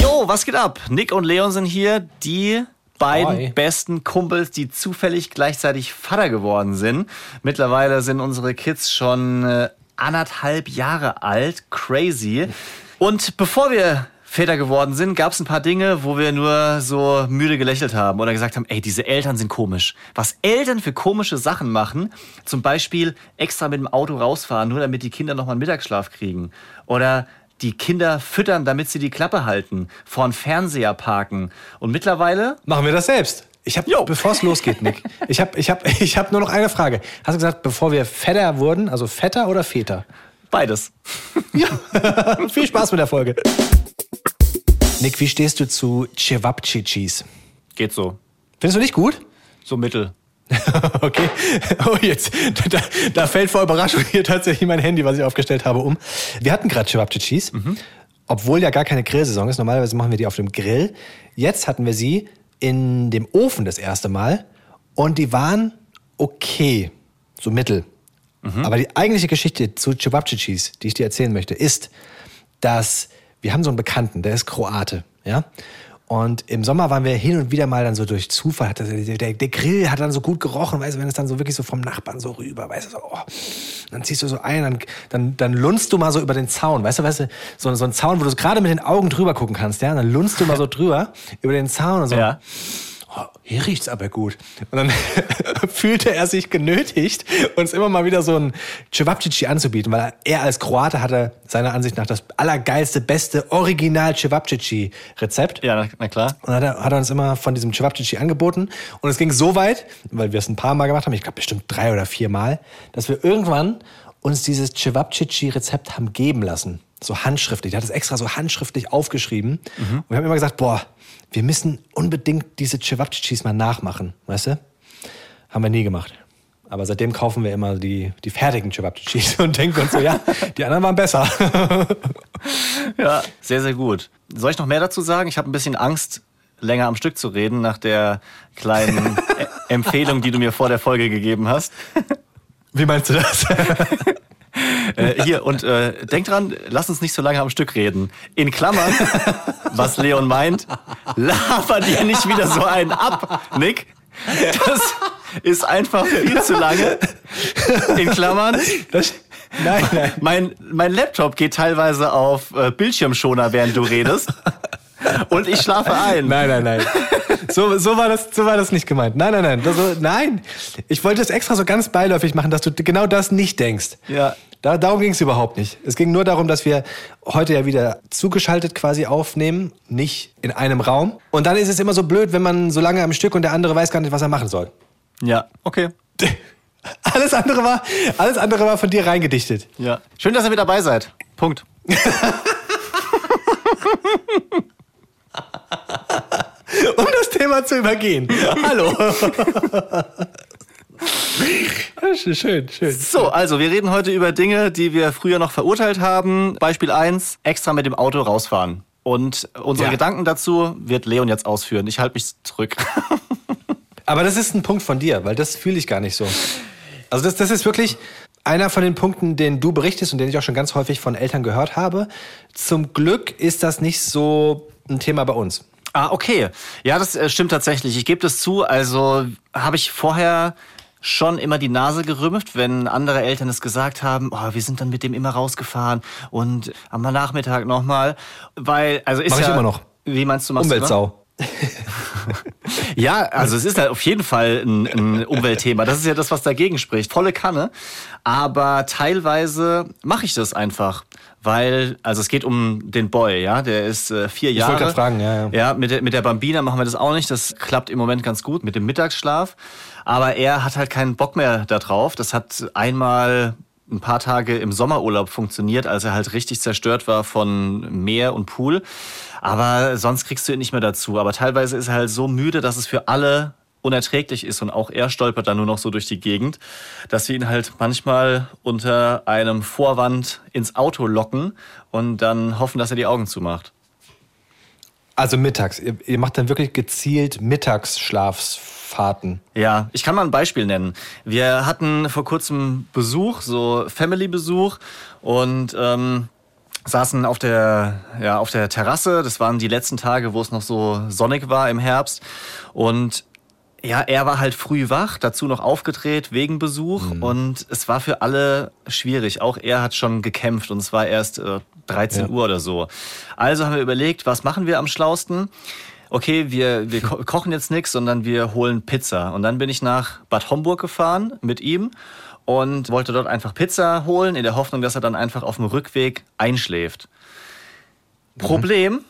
Jo, was geht ab? Nick und Leon sind hier, die beiden Hi. besten Kumpels, die zufällig gleichzeitig Vater geworden sind. Mittlerweile sind unsere Kids schon äh, anderthalb Jahre alt. Crazy. Und bevor wir Väter geworden sind, gab es ein paar Dinge, wo wir nur so müde gelächelt haben oder gesagt haben, ey, diese Eltern sind komisch. Was Eltern für komische Sachen machen, zum Beispiel extra mit dem Auto rausfahren, nur damit die Kinder nochmal einen Mittagsschlaf kriegen. Oder die Kinder füttern, damit sie die Klappe halten, vor einen Fernseher parken. Und mittlerweile Machen wir das selbst. Ich habe, bevor es losgeht, Nick, ich habe ich hab, ich hab nur noch eine Frage. Hast du gesagt, bevor wir fetter wurden, also fetter oder Väter? beides. Viel Spaß mit der Folge. Nick, wie stehst du zu Cevapcicis? Geht so. Findest du nicht gut? So mittel. Okay. Oh, jetzt, da, da fällt vor Überraschung hier tatsächlich mein Handy, was ich aufgestellt habe, um. Wir hatten gerade Cevapcicis, obwohl ja gar keine Grillsaison ist. Normalerweise machen wir die auf dem Grill. Jetzt hatten wir sie in dem Ofen das erste Mal und die waren okay, so mittel. Aber die eigentliche Geschichte zu Cevapcicis, die ich dir erzählen möchte, ist, dass wir haben so einen Bekannten, der ist Kroate, ja. Und im Sommer waren wir hin und wieder mal dann so durch Zufall, das, der, der Grill hat dann so gut gerochen, weißt du, wenn es dann so wirklich so vom Nachbarn so rüber, weißt du, so, oh, dann ziehst du so ein, dann, dann, dann lunzt du mal so über den Zaun, weißt du, weißt du, so, so ein Zaun, wo du gerade mit den Augen drüber gucken kannst, ja, dann lunzt du mal so drüber über den Zaun und so. Ja. Oh, hier riecht's aber gut. Und dann fühlte er sich genötigt, uns immer mal wieder so ein Cevapcici anzubieten, weil er als Kroate hatte seiner Ansicht nach das allergeilste, beste Original Cevapcici Rezept. Ja, na, na klar. Und dann hat er, hat er uns immer von diesem Cevapcici angeboten. Und es ging so weit, weil wir es ein paar Mal gemacht haben, ich glaube bestimmt drei oder vier Mal, dass wir irgendwann uns dieses Cevapcici-Rezept haben geben lassen. So handschriftlich. Der hat es extra so handschriftlich aufgeschrieben. Und wir haben immer gesagt, boah, wir müssen unbedingt diese Cevapcicis mal nachmachen. Weißt du? Haben wir nie gemacht. Aber seitdem kaufen wir immer die, die fertigen Cevapcicis und denken uns so, ja, die anderen waren besser. Ja, sehr, sehr gut. Soll ich noch mehr dazu sagen? Ich habe ein bisschen Angst, länger am Stück zu reden, nach der kleinen Empfehlung, die du mir vor der Folge gegeben hast. Wie meinst du das? Äh, hier, und äh, denk dran, lass uns nicht so lange am Stück reden. In Klammern, was Leon meint, laber dir nicht wieder so einen ab, Nick. Das ist einfach viel zu lange. In Klammern, Das, nein, nein. mein, mein Laptop geht teilweise auf äh, Bildschirmschoner, während du redest. Und ich schlafe ein. Nein, nein, nein. So, so, war das, so war das nicht gemeint. Nein, nein, nein. Das, so, nein. Ich wollte es extra so ganz beiläufig machen, dass du genau das nicht denkst. Ja. Da, darum ging es überhaupt nicht. Es ging nur darum, dass wir heute ja wieder zugeschaltet quasi aufnehmen, nicht in einem Raum. Und dann ist es immer so blöd, wenn man so lange am Stück und der andere weiß gar nicht, was er machen soll. Ja, okay. Alles andere war, alles andere war von dir reingedichtet. Ja. Schön, dass ihr mit dabei seid. Punkt. Um das Thema zu übergehen. Hallo. schön, schön. So, also wir reden heute über Dinge, die wir früher noch verurteilt haben. Beispiel 1, extra mit dem Auto rausfahren. Und unsere Ja. Gedanken dazu wird Leon jetzt ausführen. Ich halte mich zurück. Aber das ist ein Punkt von dir, weil das fühle ich gar nicht so. Also das, das ist wirklich einer von den Punkten, den du berichtest und den ich auch schon ganz häufig von Eltern gehört habe. Zum Glück ist das nicht so ein Thema bei uns. Ah, okay. Ja, das äh, stimmt tatsächlich. Ich gebe das zu. Also habe ich vorher schon immer die Nase gerümpft, wenn andere Eltern es gesagt haben, oh, wir sind dann mit dem immer rausgefahren und am Nachmittag nochmal. Weil, also ist Mach ich ja, immer noch. Wie meinst du, machst du? Umweltsau. Ja, also es ist halt auf jeden Fall ein, ein Umweltthema. Das ist ja das, was dagegen spricht. Volle Kanne. Aber teilweise mache ich das einfach. Weil, also es geht um den Boy, ja, der ist äh, vier Jahre. wollte grad fragen, ja, ja. Ja, mit der, mit der Bambina machen wir das auch nicht. Das klappt im Moment ganz gut mit dem Mittagsschlaf. Aber er hat halt keinen Bock mehr darauf. Das hat einmal ein paar Tage im Sommerurlaub funktioniert, als er halt richtig zerstört war von Meer und Pool. Aber sonst kriegst du ihn nicht mehr dazu. Aber teilweise ist er halt so müde, dass es für alle unerträglich ist und auch er stolpert dann nur noch so durch die Gegend, dass wir ihn halt manchmal unter einem Vorwand ins Auto locken und dann hoffen, dass er die Augen zumacht. Also mittags. Ihr, ihr macht dann wirklich gezielt Mittagsschlafsfahrten. Ja, ich kann mal ein Beispiel nennen. Wir hatten vor kurzem Besuch, so Family-Besuch und ähm, saßen auf der, ja, auf der Terrasse. Das waren die letzten Tage, wo es noch so sonnig war im Herbst. Und ja, er war halt früh wach, dazu noch aufgedreht wegen Besuch mhm. und es war für alle schwierig. Auch er hat schon gekämpft und es war erst äh, 13 ja. Uhr oder so. Also haben wir überlegt, was machen wir am schlausten? Okay, wir, wir ko kochen jetzt nichts, sondern wir holen Pizza. Und dann bin ich nach Bad Homburg gefahren mit ihm und wollte dort einfach Pizza holen, in der Hoffnung, dass er dann einfach auf dem Rückweg einschläft. Mhm. Problem,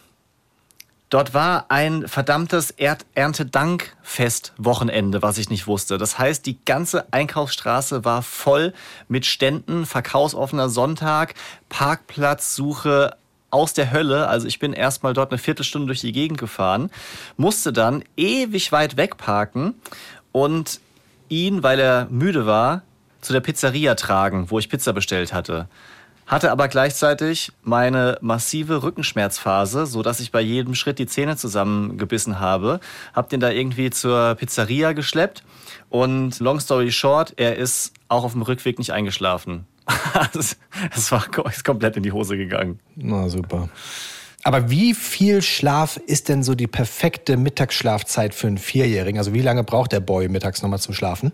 Dort war ein verdammtes Erntedankfest-Wochenende, was ich nicht wusste. Das heißt, die ganze Einkaufsstraße war voll mit Ständen, verkaufsoffener Sonntag, Parkplatzsuche aus der Hölle. Also ich bin erstmal dort eine Viertelstunde durch die Gegend gefahren, musste dann ewig weit wegparken und ihn, weil er müde war, zu der Pizzeria tragen, wo ich Pizza bestellt hatte hatte aber gleichzeitig meine massive Rückenschmerzphase, so dass ich bei jedem Schritt die Zähne zusammengebissen habe. Hab den da irgendwie zur Pizzeria geschleppt und long story short, er ist auch auf dem Rückweg nicht eingeschlafen. Es war ist komplett in die Hose gegangen. Na super. Aber wie viel Schlaf ist denn so die perfekte Mittagsschlafzeit für einen Vierjährigen? Also wie lange braucht der Boy mittags nochmal zum Schlafen?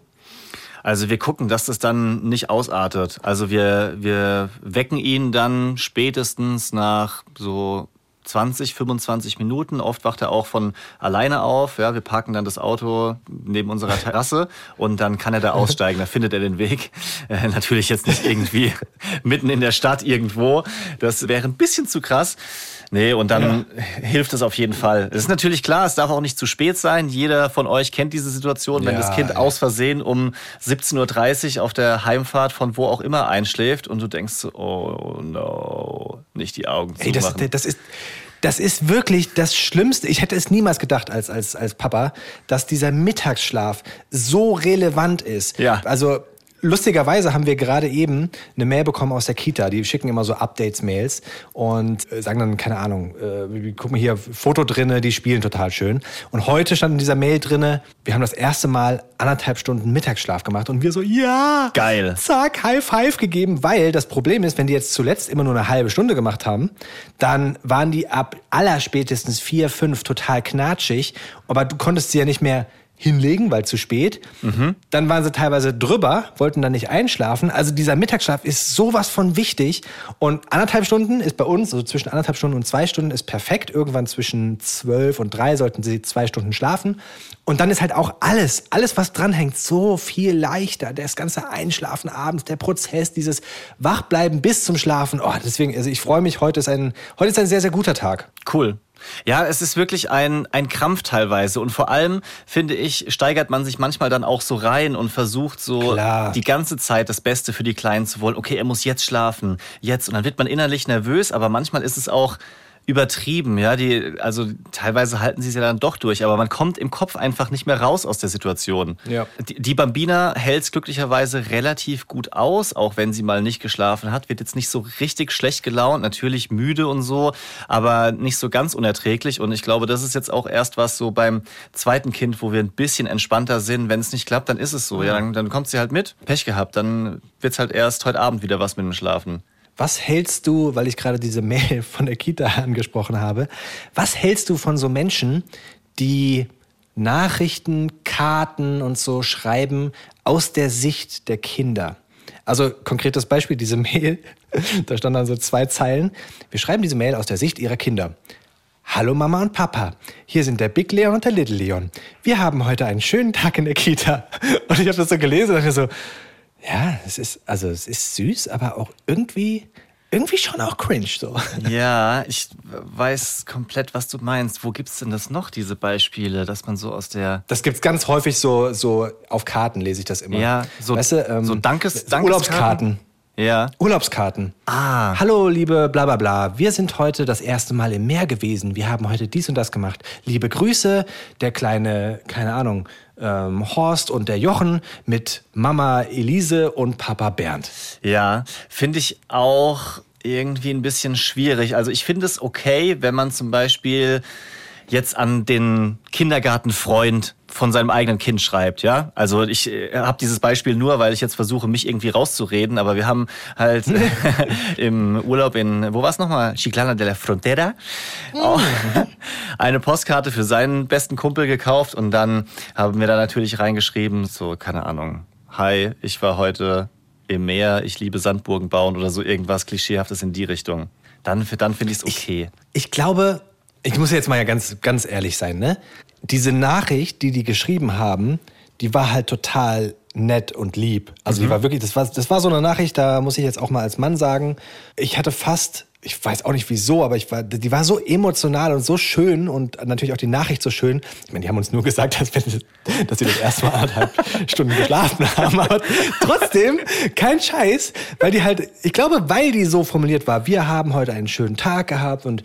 Also wir gucken, dass das dann nicht ausartet. Also wir, wir wecken ihn dann spätestens nach so 20, 25 Minuten. Oft wacht er auch von alleine auf. Ja, wir parken dann das Auto neben unserer Terrasse und dann kann er da aussteigen. Da findet er den Weg. Äh, natürlich jetzt nicht irgendwie mitten in der Stadt irgendwo. Das wäre ein bisschen zu krass. Nee, und dann ja. hilft es auf jeden Fall. Es ist natürlich klar, es darf auch nicht zu spät sein. Jeder von euch kennt diese Situation, wenn ja, das Kind ja. aus Versehen um 17.30 Uhr auf der Heimfahrt von wo auch immer einschläft und du denkst, oh no, nicht die Augen Ey, das, das ist das ist wirklich das Schlimmste. Ich hätte es niemals gedacht als, als, als Papa, dass dieser Mittagsschlaf so relevant ist. Ja. Also lustigerweise haben wir gerade eben eine Mail bekommen aus der Kita. Die schicken immer so Updates-Mails und äh, sagen dann, keine Ahnung, äh, guck mal hier, Foto drinne, die spielen total schön. Und heute stand in dieser Mail drinne, wir haben das erste Mal anderthalb Stunden Mittagsschlaf gemacht und wir so, ja, geil, zack, High Five gegeben, weil das Problem ist, wenn die jetzt zuletzt immer nur eine halbe Stunde gemacht haben, dann waren die ab allerspätestens vier, fünf total knatschig, aber du konntest sie ja nicht mehr hinlegen, weil zu spät. Mhm. Dann waren sie teilweise drüber, wollten dann nicht einschlafen. Also dieser Mittagsschlaf ist sowas von wichtig. Und anderthalb Stunden ist bei uns, also zwischen anderthalb Stunden und zwei Stunden ist perfekt. Irgendwann zwischen zwölf und drei sollten sie zwei Stunden schlafen. Und dann ist halt auch alles, alles was dranhängt, so viel leichter. Das ganze Einschlafen abends, der Prozess, dieses Wachbleiben bis zum Schlafen. Oh, deswegen, also ich freue mich, heute ist ein, heute ist ein sehr, sehr guter Tag. Cool. Ja, es ist wirklich ein, ein Krampf teilweise. Und vor allem, finde ich, steigert man sich manchmal dann auch so rein und versucht so Klar. die ganze Zeit das Beste für die Kleinen zu wollen. Okay, er muss jetzt schlafen, jetzt. Und dann wird man innerlich nervös, aber manchmal ist es auch übertrieben, ja. Die, also teilweise halten sie es ja dann doch durch, aber man kommt im Kopf einfach nicht mehr raus aus der Situation. Ja. Die, die Bambina hält es glücklicherweise relativ gut aus, auch wenn sie mal nicht geschlafen hat, wird jetzt nicht so richtig schlecht gelaunt, natürlich müde und so, aber nicht so ganz unerträglich. Und ich glaube, das ist jetzt auch erst was so beim zweiten Kind, wo wir ein bisschen entspannter sind. Wenn es nicht klappt, dann ist es so. Ja, dann, dann kommt sie halt mit. Pech gehabt, dann wird's halt erst heute Abend wieder was mit dem Schlafen. Was hältst du, weil ich gerade diese Mail von der Kita angesprochen habe, was hältst du von so Menschen, die Nachrichten, Karten und so schreiben aus der Sicht der Kinder? Also konkretes Beispiel, diese Mail, da standen dann so zwei Zeilen. Wir schreiben diese Mail aus der Sicht ihrer Kinder. Hallo Mama und Papa, hier sind der Big Leon und der Little Leon. Wir haben heute einen schönen Tag in der Kita. Und ich habe das so gelesen und dachte so, ja, es ist, also es ist süß, aber auch irgendwie, irgendwie schon auch cringe so. Ja, ich weiß komplett, was du meinst. Wo gibt es denn das noch, diese Beispiele, dass man so aus der. Das gibt es ganz häufig so, so auf Karten, lese ich das immer. Ja, so, weißt du, ähm, so Dankes, Dankeskarten. Urlaubskarten. Ja. Urlaubskarten. Ah. Hallo, liebe bla bla bla. Wir sind heute das erste Mal im Meer gewesen. Wir haben heute dies und das gemacht. Liebe Grüße, der kleine, keine Ahnung, ähm, Horst und der Jochen mit Mama Elise und Papa Bernd. Ja, finde ich auch irgendwie ein bisschen schwierig. Also ich finde es okay, wenn man zum Beispiel jetzt an den Kindergartenfreund von seinem eigenen Kind schreibt, ja. Also ich äh, habe dieses Beispiel nur, weil ich jetzt versuche, mich irgendwie rauszureden, aber wir haben halt im Urlaub in, wo war es nochmal? Chiclana de la Frontera, auch eine Postkarte für seinen besten Kumpel gekauft und dann haben wir da natürlich reingeschrieben, so, keine Ahnung, hi, ich war heute im Meer, ich liebe Sandburgen bauen oder so irgendwas Klischeehaftes in die Richtung. Dann, dann finde ich es okay. Ich, ich glaube, ich muss jetzt mal ja ganz, ganz ehrlich sein, ne? Diese Nachricht, die die geschrieben haben, die war halt total nett und lieb. Also mhm. die war wirklich, das war, das war so eine Nachricht, da muss ich jetzt auch mal als Mann sagen, ich hatte fast ich weiß auch nicht wieso, aber ich war, die war so emotional und so schön und natürlich auch die Nachricht so schön. Ich meine, die haben uns nur gesagt, dass, wenn, dass sie das erste Mal anderthalb Stunden geschlafen haben, aber trotzdem kein Scheiß, weil die halt, ich glaube, weil die so formuliert war, wir haben heute einen schönen Tag gehabt und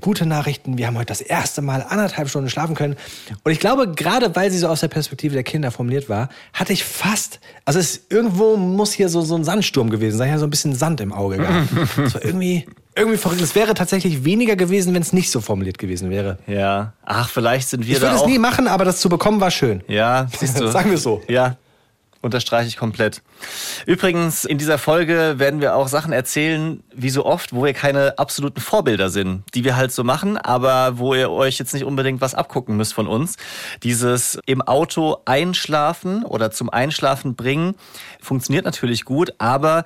gute Nachrichten, wir haben heute das erste Mal anderthalb Stunden schlafen können. Und ich glaube, gerade weil sie so aus der Perspektive der Kinder formuliert war, hatte ich fast, also es irgendwo muss hier so, so ein Sandsturm gewesen sein, ja, so ein bisschen Sand im Auge gehabt. Das war irgendwie, irgendwie verrückt. Es wäre tatsächlich weniger gewesen, wenn es nicht so formuliert gewesen wäre. Ja. Ach, vielleicht sind wir ich da. Ich würde es nie machen, aber das zu bekommen war schön. Ja, siehst du. Sagen wir so. Ja. Unterstreiche ich komplett. Übrigens, in dieser Folge werden wir auch Sachen erzählen, wie so oft, wo wir keine absoluten Vorbilder sind, die wir halt so machen, aber wo ihr euch jetzt nicht unbedingt was abgucken müsst von uns. Dieses im Auto einschlafen oder zum Einschlafen bringen funktioniert natürlich gut, aber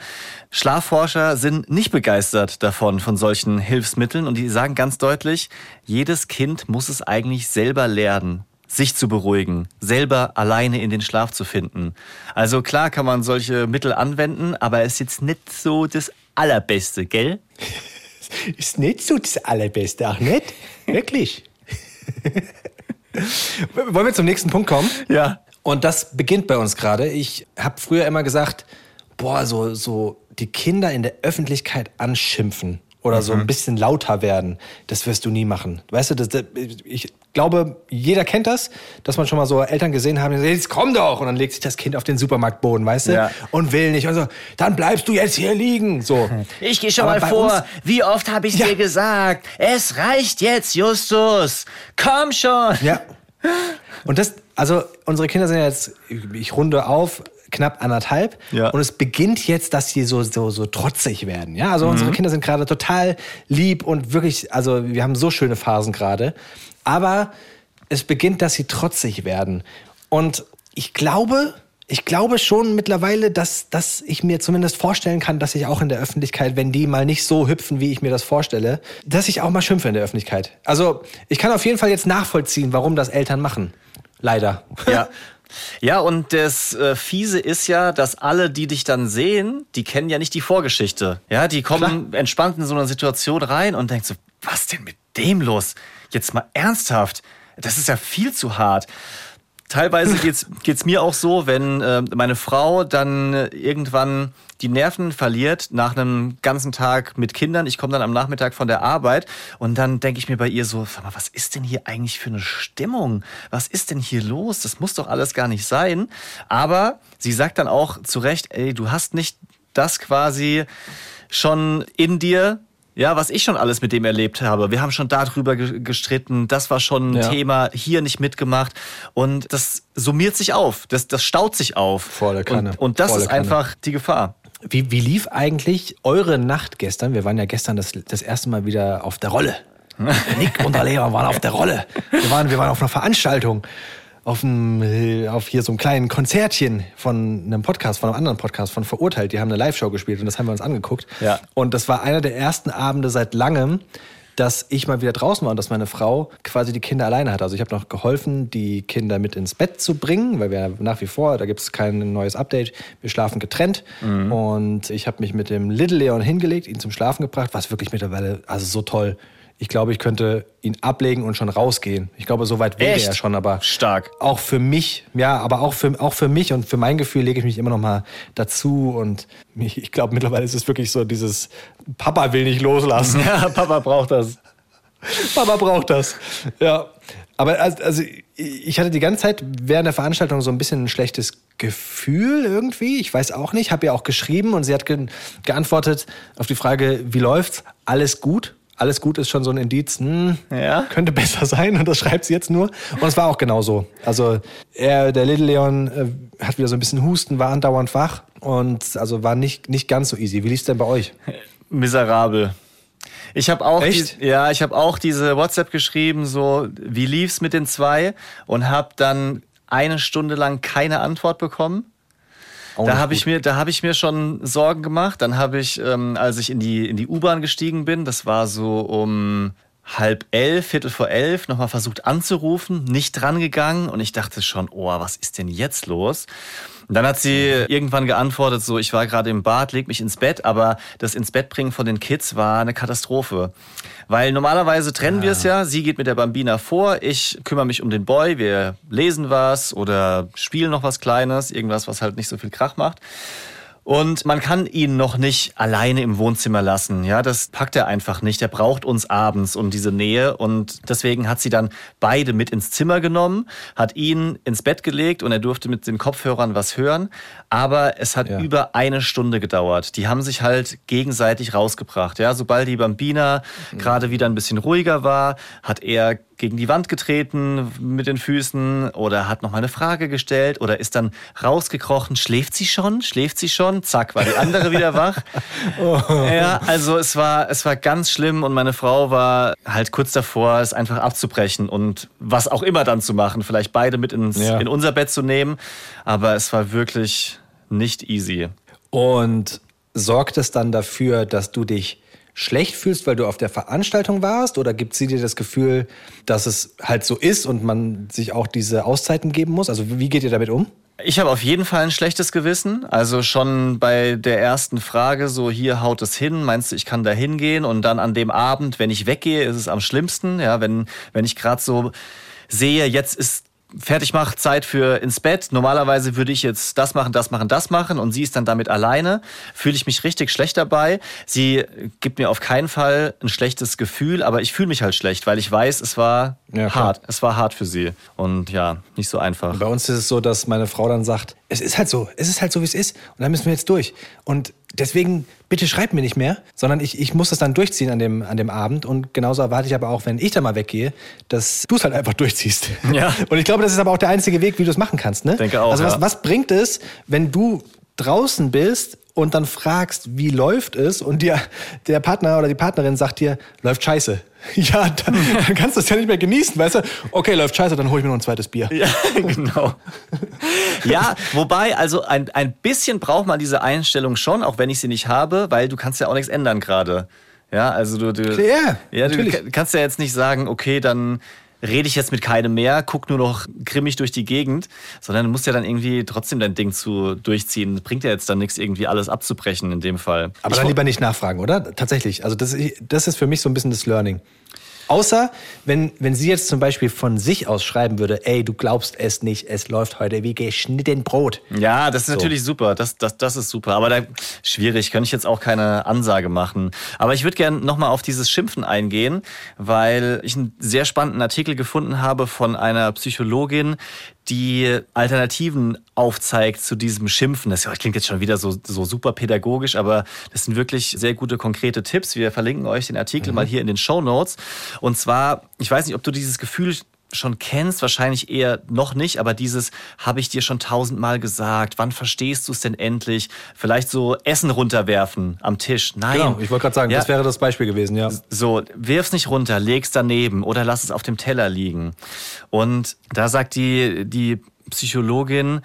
Schlafforscher sind nicht begeistert davon, von solchen Hilfsmitteln und die sagen ganz deutlich, jedes Kind muss es eigentlich selber lernen sich zu beruhigen, selber alleine in den Schlaf zu finden. Also klar kann man solche Mittel anwenden, aber es ist jetzt nicht so das Allerbeste, gell? ist nicht so das Allerbeste, ach nicht? Wirklich? Wollen wir zum nächsten Punkt kommen? Ja. Und das beginnt bei uns gerade. Ich habe früher immer gesagt, boah, so, so die Kinder in der Öffentlichkeit anschimpfen oder mhm. so ein mhm. bisschen lauter werden, das wirst du nie machen. Weißt du, das, das, ich glaube, jeder kennt das, dass man schon mal so Eltern gesehen haben, die sagen, jetzt komm doch! Und dann legt sich das Kind auf den Supermarktboden, weißt du? Ja. Und will nicht. Und so, dann bleibst du jetzt hier liegen. So. Ich gehe schon Aber mal vor. Wie oft habe ich ja. dir gesagt? Es reicht jetzt, Justus. Komm schon. Ja. Und das, also unsere Kinder sind ja jetzt, ich runde auf, knapp anderthalb. Ja. Und es beginnt jetzt, dass sie so, so, so trotzig werden. Ja, also mhm. unsere Kinder sind gerade total lieb und wirklich, also wir haben so schöne Phasen gerade. Aber es beginnt, dass sie trotzig werden. Und ich glaube, ich glaube schon mittlerweile, dass, dass ich mir zumindest vorstellen kann, dass ich auch in der Öffentlichkeit, wenn die mal nicht so hüpfen, wie ich mir das vorstelle, dass ich auch mal schimpfe in der Öffentlichkeit. Also ich kann auf jeden Fall jetzt nachvollziehen, warum das Eltern machen. Leider. Ja. Ja, und das äh, Fiese ist ja, dass alle, die dich dann sehen, die kennen ja nicht die Vorgeschichte. Ja, die kommen Klar. entspannt in so eine Situation rein und denken so, was denn mit dem los? Jetzt mal ernsthaft. Das ist ja viel zu hart. Teilweise geht's geht's mir auch so, wenn äh, meine Frau dann äh, irgendwann die Nerven verliert nach einem ganzen Tag mit Kindern. Ich komme dann am Nachmittag von der Arbeit und dann denke ich mir bei ihr so, mal, was ist denn hier eigentlich für eine Stimmung? Was ist denn hier los? Das muss doch alles gar nicht sein. Aber sie sagt dann auch zu Recht, ey, du hast nicht das quasi schon in dir, ja, was ich schon alles mit dem erlebt habe. Wir haben schon darüber gestritten, das war schon ein ja. Thema, hier nicht mitgemacht. Und das summiert sich auf, das, das staut sich auf. Volle Kanne. Und, und das Volle ist Kanne. einfach die Gefahr. Wie, wie lief eigentlich eure Nacht gestern? Wir waren ja gestern das, das erste Mal wieder auf der Rolle. Nick und der Lehrer waren auf der Rolle. Wir waren, wir waren auf einer Veranstaltung auf, einem, auf hier so einem kleinen Konzertchen von einem Podcast, von einem anderen Podcast, von Verurteilt. Die haben eine Live-Show gespielt und das haben wir uns angeguckt. Ja. Und das war einer der ersten Abende seit langem, dass ich mal wieder draußen war und dass meine Frau quasi die Kinder alleine hat. Also ich habe noch geholfen, die Kinder mit ins Bett zu bringen, weil wir nach wie vor, da gibt es kein neues Update, wir schlafen getrennt. Mhm. Und ich habe mich mit dem Little Leon hingelegt, ihn zum Schlafen gebracht, was wirklich mittlerweile, also so toll ich glaube, ich könnte ihn ablegen und schon rausgehen. Ich glaube, so weit wäre er schon, aber stark. Auch für mich, ja, aber auch für, auch für mich und für mein Gefühl lege ich mich immer noch mal dazu und ich glaube, mittlerweile ist es wirklich so dieses Papa will nicht loslassen. Ja, Papa braucht das. Papa braucht das. Ja. Aber also, ich hatte die ganze Zeit während der Veranstaltung so ein bisschen ein schlechtes Gefühl irgendwie. Ich weiß auch nicht. Habe ihr auch geschrieben und sie hat ge geantwortet auf die Frage, wie läuft's? Alles gut. Alles gut ist schon so ein Indiz, hm, Ja. könnte besser sein und das schreibt sie jetzt nur. Und es war auch genau so. Also er, der Little Leon äh, hat wieder so ein bisschen Husten, war andauernd wach und also war nicht, nicht ganz so easy. Wie lief's denn bei euch? Miserabel. Ich habe auch, Echt? Die, ja, ich habe auch diese WhatsApp geschrieben, so wie lief's mit den zwei und habe dann eine Stunde lang keine Antwort bekommen. Auch Da habe ich mir, da habe ich mir schon Sorgen gemacht. Dann habe ich, ähm, als ich in die in die U-Bahn gestiegen bin, das war so um halb elf, Viertel vor elf, nochmal versucht anzurufen, nicht dran gegangen und ich dachte schon, oh, was ist denn jetzt los? Und dann hat sie irgendwann geantwortet, so, ich war gerade im Bad, leg mich ins Bett, aber das ins Bett bringen von den Kids war eine Katastrophe. Weil normalerweise trennen wir es ja, sie geht mit der Bambina vor, ich kümmere mich um den Boy, wir lesen was oder spielen noch was Kleines, irgendwas, was halt nicht so viel Krach macht. Und man kann ihn noch nicht alleine im Wohnzimmer lassen. Ja, das packt er einfach nicht. Er braucht uns abends und diese Nähe. Und deswegen hat sie dann beide mit ins Zimmer genommen, hat ihn ins Bett gelegt und er durfte mit den Kopfhörern was hören. Aber es hat Ja. über eine Stunde gedauert. Die haben sich halt gegenseitig rausgebracht. Ja, sobald die Bambina gerade wieder ein bisschen ruhiger war, hat er gegen die Wand getreten mit den Füßen oder hat noch mal eine Frage gestellt oder ist dann rausgekrochen. Schläft sie schon? Schläft sie schon? Zack, war die andere wieder wach. Ja, also es war, es war ganz schlimm und meine Frau war halt kurz davor, es einfach abzubrechen und was auch immer dann zu machen. Vielleicht beide mit ins, Ja. in unser Bett zu nehmen. Aber es war wirklich nicht easy. Und sorgt es dann dafür, dass du dich schlecht fühlst, weil du auf der Veranstaltung warst? Oder gibt sie dir das Gefühl, dass es halt so ist und man sich auch diese Auszeiten geben muss? Also wie geht ihr damit um? Ich habe auf jeden Fall ein schlechtes Gewissen. Also schon bei der ersten Frage, so hier haut es hin, meinst du, ich kann da hingehen? Und dann an dem Abend, wenn ich weggehe, ist es am schlimmsten. Ja, wenn, wenn ich gerade so sehe, jetzt ist fertig macht, Zeit für ins Bett. Normalerweise würde ich jetzt das machen, das machen, das machen und sie ist dann damit alleine. Fühle ich mich richtig schlecht dabei. Sie gibt mir auf keinen Fall ein schlechtes Gefühl, aber ich fühle mich halt schlecht, weil ich weiß, es war Ja, hart. Es war hart für sie. Und ja, nicht so einfach. Bei uns ist es so, dass meine Frau dann sagt, es ist halt so, es ist halt so, wie es ist. Und da müssen wir jetzt durch. Und deswegen, bitte schreib mir nicht mehr, sondern ich, ich muss das dann durchziehen an dem, an dem Abend. Und genauso erwarte ich aber auch, wenn ich da mal weggehe, dass du es halt einfach durchziehst. Ja. Und ich glaube, das ist aber auch der einzige Weg, wie du es machen kannst. Ne? Denke auch, Also was, ja. was bringt es, wenn du draußen bist und dann fragst, wie läuft es und dir der Partner oder die Partnerin sagt dir, läuft scheiße. Ja, dann, dann kannst du es ja nicht mehr genießen, weißt du? Okay, läuft scheiße, dann hole ich mir noch ein zweites Bier. Ja, genau. Ja, wobei, also ein, ein bisschen braucht man diese Einstellung schon, auch wenn ich sie nicht habe, weil du kannst ja auch nichts ändern gerade. Ja, also du, du, Ja, ja, du kannst ja jetzt nicht sagen, okay, dann rede ich jetzt mit keinem mehr, guck nur noch grimmig durch die Gegend, sondern du musst ja dann irgendwie trotzdem dein Ding zu durchziehen. Bringt ja jetzt dann nichts, irgendwie alles abzubrechen in dem Fall. Aber Ich dann lieber nicht nachfragen, oder? Tatsächlich. Also das, das ist für mich so ein bisschen das Learning. Außer, wenn, wenn sie jetzt zum Beispiel von sich aus schreiben würde, ey, du glaubst es nicht, es läuft heute wie geschnitten Brot. Ja, das ist natürlich super. Das, das, das ist super. Aber da schwierig, kann ich jetzt auch keine Ansage machen. Aber ich würde gerne nochmal auf dieses Schimpfen eingehen, weil ich einen sehr spannenden Artikel gefunden habe von einer Psychologin, die Alternativen aufzeigt zu diesem Schimpfen. Das klingt jetzt schon wieder so, so super pädagogisch, aber das sind wirklich sehr gute konkrete Tipps. Wir verlinken euch den Artikel mal hier in den Show Notes. Und zwar, ich weiß nicht, ob du dieses Gefühl schon kennst, wahrscheinlich eher noch nicht, aber dieses habe ich dir schon tausendmal gesagt. Wann verstehst du es denn endlich? Vielleicht so Essen runterwerfen am Tisch. Nein. Genau, ich wollte gerade sagen, Ja. das wäre das Beispiel gewesen, ja. So, wirf's nicht runter, leg's daneben oder lass es auf dem Teller liegen. Und da sagt die, die Psychologin,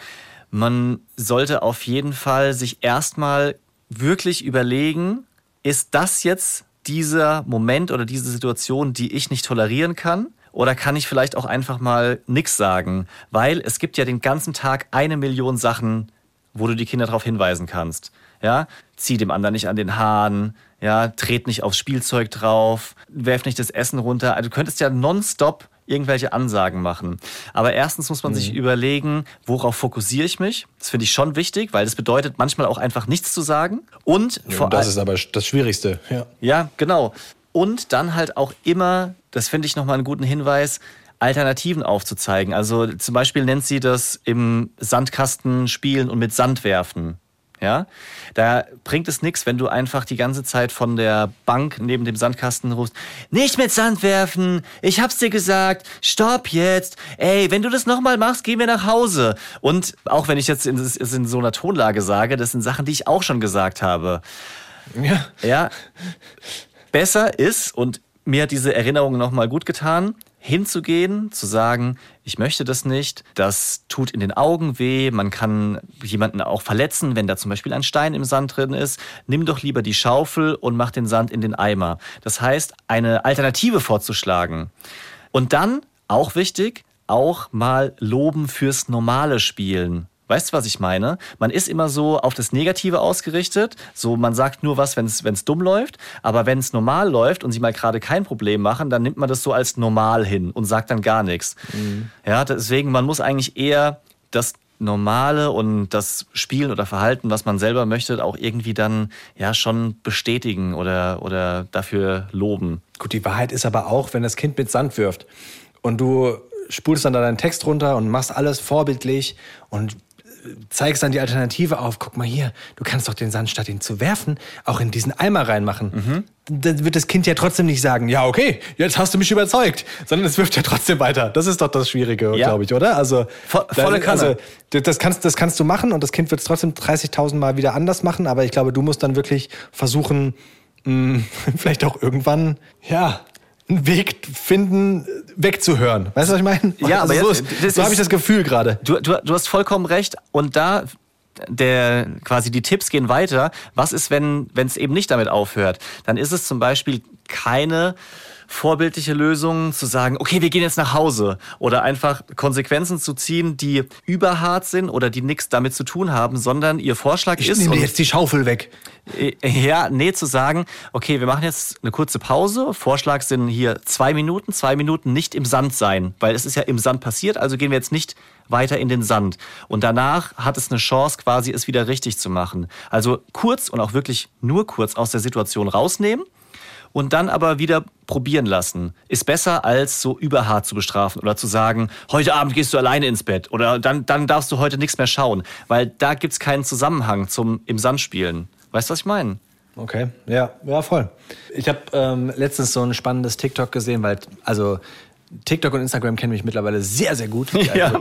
man sollte auf jeden Fall sich erstmal wirklich überlegen, ist das jetzt dieser Moment oder diese Situation, die ich nicht tolerieren kann? Oder kann ich vielleicht auch einfach mal nix sagen? Weil es gibt ja den ganzen Tag eine Million Sachen, wo du die Kinder darauf hinweisen kannst. Ja, zieh dem anderen nicht an den Haaren, ja, tret nicht aufs Spielzeug drauf, werf nicht das Essen runter. Also du könntest ja nonstop irgendwelche Ansagen machen. Aber erstens muss man sich überlegen, worauf fokussiere ich mich? Das finde ich schon wichtig, weil das bedeutet manchmal auch einfach nichts zu sagen. Und Ja, vor und das allem ist aber das Schwierigste, ja. ja, genau. Und dann halt auch immer, das finde ich nochmal einen guten Hinweis, Alternativen aufzuzeigen. Also zum Beispiel nennt sie das im Sandkasten spielen und mit Sand werfen. Ja, da bringt es nichts, wenn du einfach die ganze Zeit von der Bank neben dem Sandkasten rufst. Nicht mit Sand werfen. Ich hab's dir gesagt. Stopp jetzt. Ey, wenn du das nochmal machst, gehen wir nach Hause. Und auch wenn ich jetzt in, in so einer Tonlage sage, das sind Sachen, die ich auch schon gesagt habe. Ja. Ja. Besser ist, und mir hat diese Erinnerung nochmal gut getan, hinzugehen, zu sagen, ich möchte das nicht, das tut in den Augen weh, man kann jemanden auch verletzen, wenn da zum Beispiel ein Stein im Sand drin ist, nimm doch lieber die Schaufel und mach den Sand in den Eimer. Das heißt, eine Alternative vorzuschlagen. Und dann, auch wichtig, auch mal loben fürs normale Spielen. Weißt du, was ich meine? Man ist immer so auf das Negative ausgerichtet. So, man sagt nur was, wenn es dumm läuft. Aber wenn es normal läuft und sie mal gerade kein Problem machen, dann nimmt man das so als normal hin und sagt dann gar nichts. Mhm. Ja, deswegen, man muss eigentlich eher das Normale und das Spielen oder Verhalten, was man selber möchte, auch irgendwie dann ja schon bestätigen oder, oder dafür loben. Gut, die Wahrheit ist aber auch, wenn das Kind mit Sand wirft und du spulst dann da deinen Text runter und machst alles vorbildlich und zeigst dann die Alternative auf. Guck mal hier, du kannst doch den Sand, statt ihn zu werfen, auch in diesen Eimer reinmachen. Mhm. Dann wird das Kind ja trotzdem nicht sagen, ja, okay, jetzt hast du mich überzeugt, sondern es wirft ja trotzdem weiter. Das ist doch das Schwierige, ja. glaube ich, oder? Also, volle Kanne. Also, das kannst, das kannst du machen und das Kind wird es trotzdem 30.000 Mal wieder anders machen, aber ich glaube, du musst dann wirklich versuchen, mh, vielleicht auch irgendwann, ja, einen Weg finden, wegzuhören. Weißt du, was ich meine? Ja, also aber so, jetzt, so habe ich das Gefühl gerade. Du, du, du hast vollkommen recht. Und da der quasi die Tipps gehen weiter. Was ist, wenn wenn es eben nicht damit aufhört? Dann ist es zum Beispiel keine vorbildliche Lösung zu sagen, okay, wir gehen jetzt nach Hause oder einfach Konsequenzen zu ziehen, die überhart sind oder die nichts damit zu tun haben, sondern ihr Vorschlag ich ist. Ich nehme jetzt die Schaufel weg. Äh, ja, nee, zu sagen, okay, wir machen jetzt eine kurze Pause. Vorschlag sind hier zwei Minuten, zwei Minuten nicht im Sand sein, weil es ist ja im Sand passiert, also gehen wir jetzt nicht weiter in den Sand. Und danach hat es eine Chance, quasi es wieder richtig zu machen. Also kurz und auch wirklich nur kurz aus der Situation rausnehmen und dann aber wieder probieren lassen. Ist besser, als so überhart zu bestrafen oder zu sagen, heute Abend gehst du alleine ins Bett oder dann, dann darfst du heute nichts mehr schauen. Weil da gibt es keinen Zusammenhang zum im Sand spielen. Weißt du, was ich meine? Okay, ja, ja, voll. Ich habe ähm, letztens so ein spannendes TikTok gesehen, weil, also TikTok und Instagram kennen mich mittlerweile sehr, sehr gut. ja,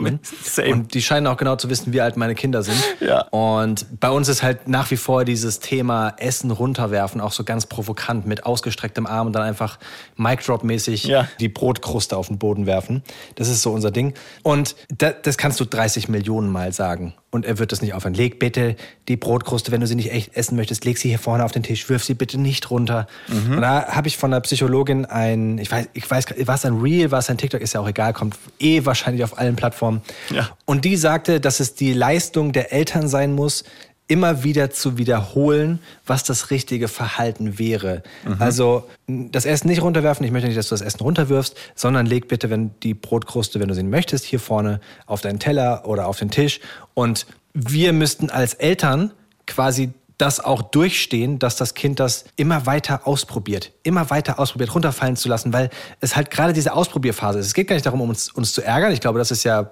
same. Und die scheinen auch genau zu wissen, wie alt meine Kinder sind. Ja. Und bei uns ist halt nach wie vor dieses Thema Essen runterwerfen auch so ganz provokant mit ausgestrecktem Arm und dann einfach Mic Drop mäßig ja. die Brotkruste auf den Boden werfen. Das ist so unser Ding. Und das, das kannst du 30 Millionen Mal sagen und er wird das nicht aufhören. Leg bitte die Brotkruste, wenn du sie nicht echt essen möchtest, leg sie hier vorne auf den Tisch, wirf sie bitte nicht runter. Mhm. Und da habe ich von der Psychologin ein, ich weiß, ich weiß, war es ein Real, war es ein TikTok, ist ja auch egal, kommt eh wahrscheinlich auf allen Plattformen. Ja. Und die sagte, dass es die Leistung der Eltern sein muss, immer wieder zu wiederholen, was das richtige Verhalten wäre. Mhm. Also das Essen nicht runterwerfen, ich möchte nicht, dass du das Essen runterwirfst, sondern leg bitte, wenn die Brotkruste, wenn du sie möchtest, hier vorne auf deinen Teller oder auf den Tisch. Und wir müssten als Eltern quasi das auch durchstehen, dass das Kind das immer weiter ausprobiert, immer weiter ausprobiert, runterfallen zu lassen, weil es halt gerade diese Ausprobierphase ist. Es geht gar nicht darum, uns, uns zu ärgern. Ich glaube, das ist ja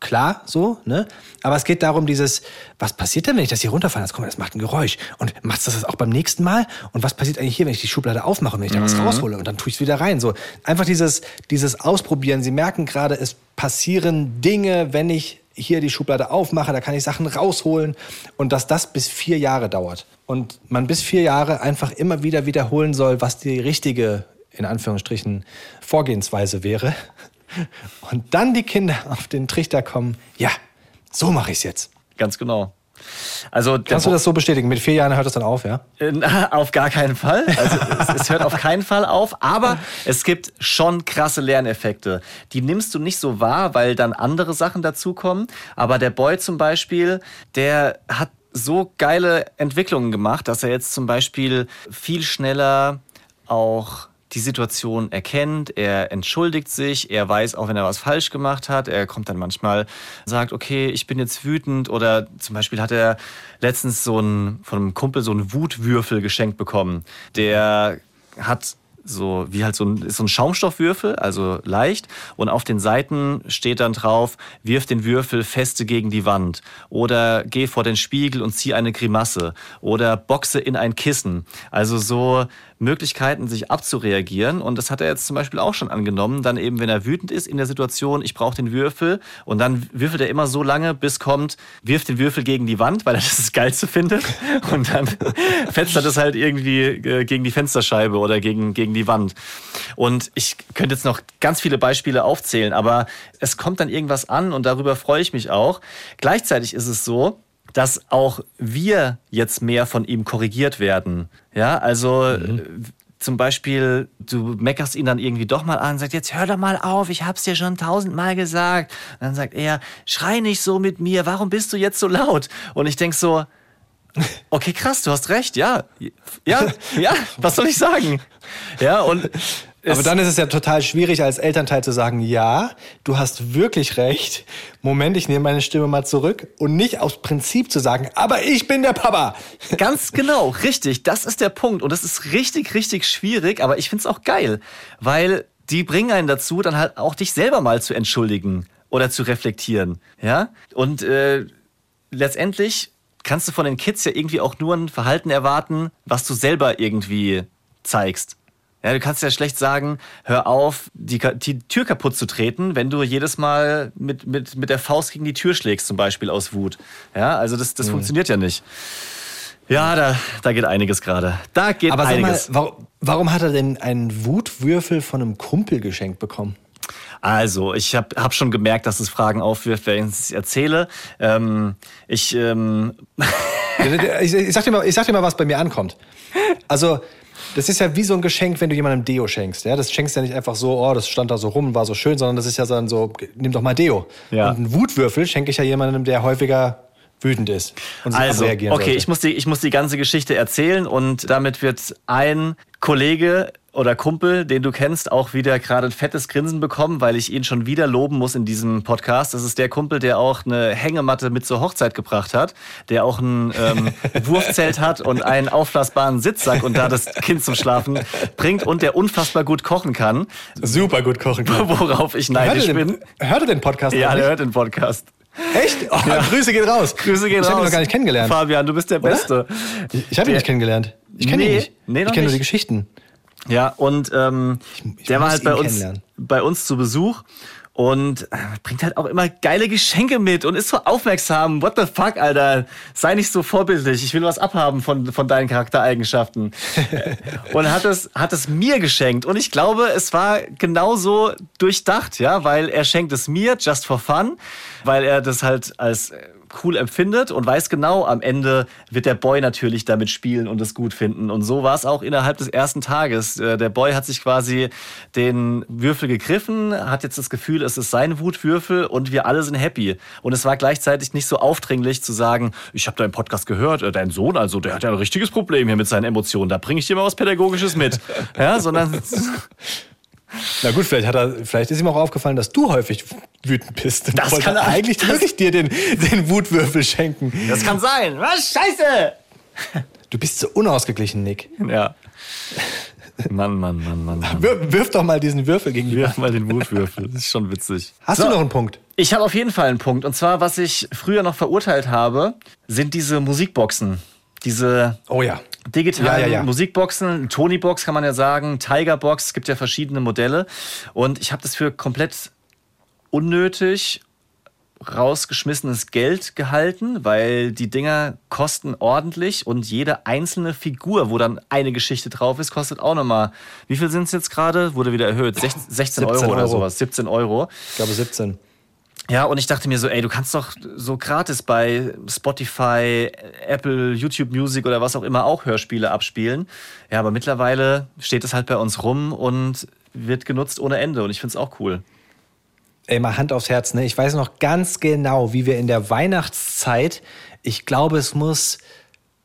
klar so, ne? Aber es geht darum, dieses, was passiert denn, wenn ich das hier guck mal, das macht ein Geräusch. Und machst du das auch beim nächsten Mal? Und was passiert eigentlich hier, wenn ich die Schublade aufmache und wenn ich da was mhm. raushole und dann tue ich es wieder rein? So, einfach dieses, dieses Ausprobieren. Sie merken gerade, es passieren Dinge, wenn ich hier die Schublade aufmache, da kann ich Sachen rausholen und dass das bis vier Jahre dauert. Und man bis vier Jahre einfach immer wieder wiederholen soll, was die richtige, in Anführungsstrichen, Vorgehensweise wäre. Und dann die Kinder auf den Trichter kommen, ja, so mache ich es jetzt. Ganz genau. Also Kannst du das so bestätigen? Mit vier Jahren hört es dann auf, ja? Äh, auf gar keinen Fall. Also es, es, hört auf keinen Fall auf, aber es gibt schon krasse Lerneffekte. Die nimmst du nicht so wahr, weil dann andere Sachen dazukommen. Aber der Boy zum Beispiel, der hat so geile Entwicklungen gemacht, dass er jetzt zum Beispiel viel schneller auch die Situation erkennt, er entschuldigt sich, er weiß auch, wenn er was falsch gemacht hat, er kommt dann manchmal, sagt, okay, ich bin jetzt wütend oder zum Beispiel hat er letztens so ein, von einem Kumpel so einen Wutwürfel geschenkt bekommen. Der hat so wie halt so ein, ist so ein Schaumstoffwürfel, also leicht. Und auf den Seiten steht dann drauf, wirf den Würfel feste gegen die Wand. Oder geh vor den Spiegel und zieh eine Grimasse. Oder boxe in ein Kissen. Also so Möglichkeiten, sich abzureagieren. Und das hat er jetzt zum Beispiel auch schon angenommen. Dann eben, wenn er wütend ist in der Situation, ich brauche den Würfel. Und dann würfelt er immer so lange, bis kommt, wirft den Würfel gegen die Wand, weil er das das Geilste findet. Und dann fetzt er das halt irgendwie äh, gegen die Fensterscheibe oder gegen, gegen die Wand. Und ich könnte jetzt noch ganz viele Beispiele aufzählen, aber es kommt dann irgendwas an und darüber freue ich mich auch. Gleichzeitig ist es so, dass auch wir jetzt mehr von ihm korrigiert werden. Ja, also mhm. zum Beispiel, du meckerst ihn dann irgendwie doch mal an, sagt jetzt hör doch mal auf, ich hab's dir schon tausendmal gesagt. Und dann sagt er, schrei nicht so mit mir, warum bist du jetzt so laut? Und ich denk so, okay, krass, du hast recht, ja, ja, ja, was soll ich sagen? Ja, und aber dann ist es ja total schwierig als Elternteil zu sagen, ja, du hast wirklich recht. Moment, ich nehme meine Stimme mal zurück und nicht aus Prinzip zu sagen, aber ich bin der Papa. Ganz genau, richtig. Das ist der Punkt. Und das ist richtig, richtig schwierig, aber ich finde es auch geil, weil die bringen einen dazu, dann halt auch dich selber mal zu entschuldigen oder zu reflektieren. Ja? Und äh, letztendlich kannst du von den Kids ja irgendwie auch nur ein Verhalten erwarten, was du selber irgendwie zeigst. Ja, du kannst ja schlecht sagen, hör auf, die, die, Tür kaputt zu treten, wenn du jedes Mal mit, mit, mit der Faust gegen die Tür schlägst, zum Beispiel aus Wut. Ja, also das, das mhm. funktioniert ja nicht. Ja, da, da geht einiges gerade. Da geht Aber einiges. Mal, warum, warum hat er denn einen Wutwürfel von einem Kumpel geschenkt bekommen? Also, ich habe hab schon gemerkt, dass es Fragen aufwirft, wenn ich es erzähle. Ähm, ich, ähm ich, ich, sag dir mal, ich sag dir mal, was bei mir ankommt. Also, das ist ja wie so ein Geschenk, wenn du jemandem Deo schenkst. Ja? Das schenkst du ja nicht einfach so, oh, das stand da so rum, war so schön, sondern das ist ja dann so, nimm doch mal Deo. Ja. Und einen Wutwürfel schenke ich ja jemandem, der häufiger wütend ist und also, reagieren okay, sollte. ich muss, die, ich muss die ganze Geschichte erzählen und damit wird ein Kollege oder Kumpel, den du kennst, auch wieder gerade ein fettes Grinsen bekommen, weil ich ihn schon wieder loben muss in diesem Podcast. Das ist der Kumpel, der auch eine Hängematte mit zur Hochzeit gebracht hat, der auch ein ähm, Wurfzelt hat und einen aufblasbaren Sitzsack und da das Kind zum Schlafen bringt und der unfassbar gut kochen kann. Super gut kochen kann. Worauf ich neidisch hört bin. hört er den Podcast? Ja, der hört den Podcast. Echt? Oh, ja. Grüße gehen raus. Grüße gehen ich raus. Ich habe ihn noch gar nicht kennengelernt. Fabian, du bist der Beste. Oder? Ich, ich habe ihn nicht kennengelernt. Ich kenne nee, ihn nicht. Nee, ich kenne nur die Geschichten. Ja, und ähm, ich, ich der war halt bei uns, bei uns zu Besuch und äh, bringt halt auch immer geile Geschenke mit und ist so aufmerksam. What the fuck, Alter? Sei nicht so vorbildlich. Ich will was abhaben von, von deinen Charaktereigenschaften. und hat es, hat es mir geschenkt. Und ich glaube, es war genauso durchdacht, ja, weil er schenkt es mir just for fun, weil er das halt als cool empfindet und weiß genau, am Ende wird der Boy natürlich damit spielen und es gut finden. Und so war es auch innerhalb des ersten Tages. Äh, der Boy hat sich quasi den Würfel gegriffen, hat jetzt das Gefühl, es ist sein Wutwürfel und wir alle sind happy. Und es war gleichzeitig nicht so aufdringlich zu sagen, ich habe deinen Podcast gehört, äh, dein Sohn, also der hat ja ein richtiges Problem hier mit seinen Emotionen, da bringe ich dir mal was Pädagogisches mit. Ja, sondern Na gut, vielleicht, hat er, vielleicht ist ihm auch aufgefallen, dass du häufig wütend bist. Das kann er eigentlich wirklich dir den, den Wutwürfel schenken. Das kann sein. Was? Scheiße! Du bist so unausgeglichen, Nick. Ja. Mann, Mann, Mann, Mann. Mann. Wirf, wirf doch mal diesen Würfel gegen die Wirf mal den Wutwürfel. Das ist schon witzig. Hast so, du noch einen Punkt? Ich habe auf jeden Fall einen Punkt. Und zwar, was ich früher noch verurteilt habe, sind diese Musikboxen. Diese oh ja. Digitalen ja, ja, ja. Musikboxen, Tony-Box kann man ja sagen, Tiger-Box, es gibt ja verschiedene Modelle. Und ich habe das für komplett unnötig rausgeschmissenes Geld gehalten, weil die Dinger kosten ordentlich und jede einzelne Figur, wo dann eine Geschichte drauf ist, kostet auch nochmal. Wie viel sind es jetzt gerade? Wurde wieder erhöht. 16, 16 Euro, Euro oder sowas. 17 Euro. Ich glaube 17. Ja, und ich dachte mir so, ey, du kannst doch so gratis bei Spotify, Apple, YouTube Music oder was auch immer auch Hörspiele abspielen. Ja, aber mittlerweile steht es halt bei uns rum und wird genutzt ohne Ende und ich finde es auch cool. Ey, mal Hand aufs Herz, ne? Ich weiß noch ganz genau, wie wir in der Weihnachtszeit, ich glaube, es muss,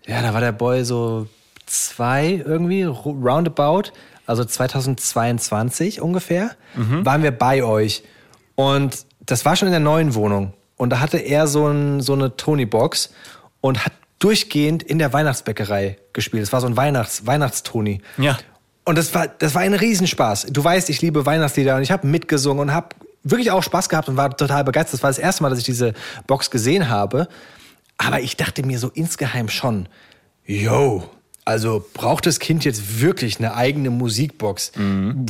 ja, da war der Boy so zwei irgendwie, roundabout, also 2022 ungefähr, mhm. waren wir bei euch. Und das war schon in der neuen Wohnung. Und da hatte er so, ein, so eine Tony-Box und hat durchgehend in der Weihnachtsbäckerei gespielt. Es war so ein Weihnachts, Weihnachtstoni. Ja. Und das war, das war ein Riesenspaß. Du weißt, ich liebe Weihnachtslieder und ich habe mitgesungen und habe wirklich auch Spaß gehabt und war total begeistert. Das war das erste Mal, dass ich diese Box gesehen habe. Aber ich dachte mir so insgeheim schon, yo, also braucht das Kind jetzt wirklich eine eigene Musikbox? Mhm.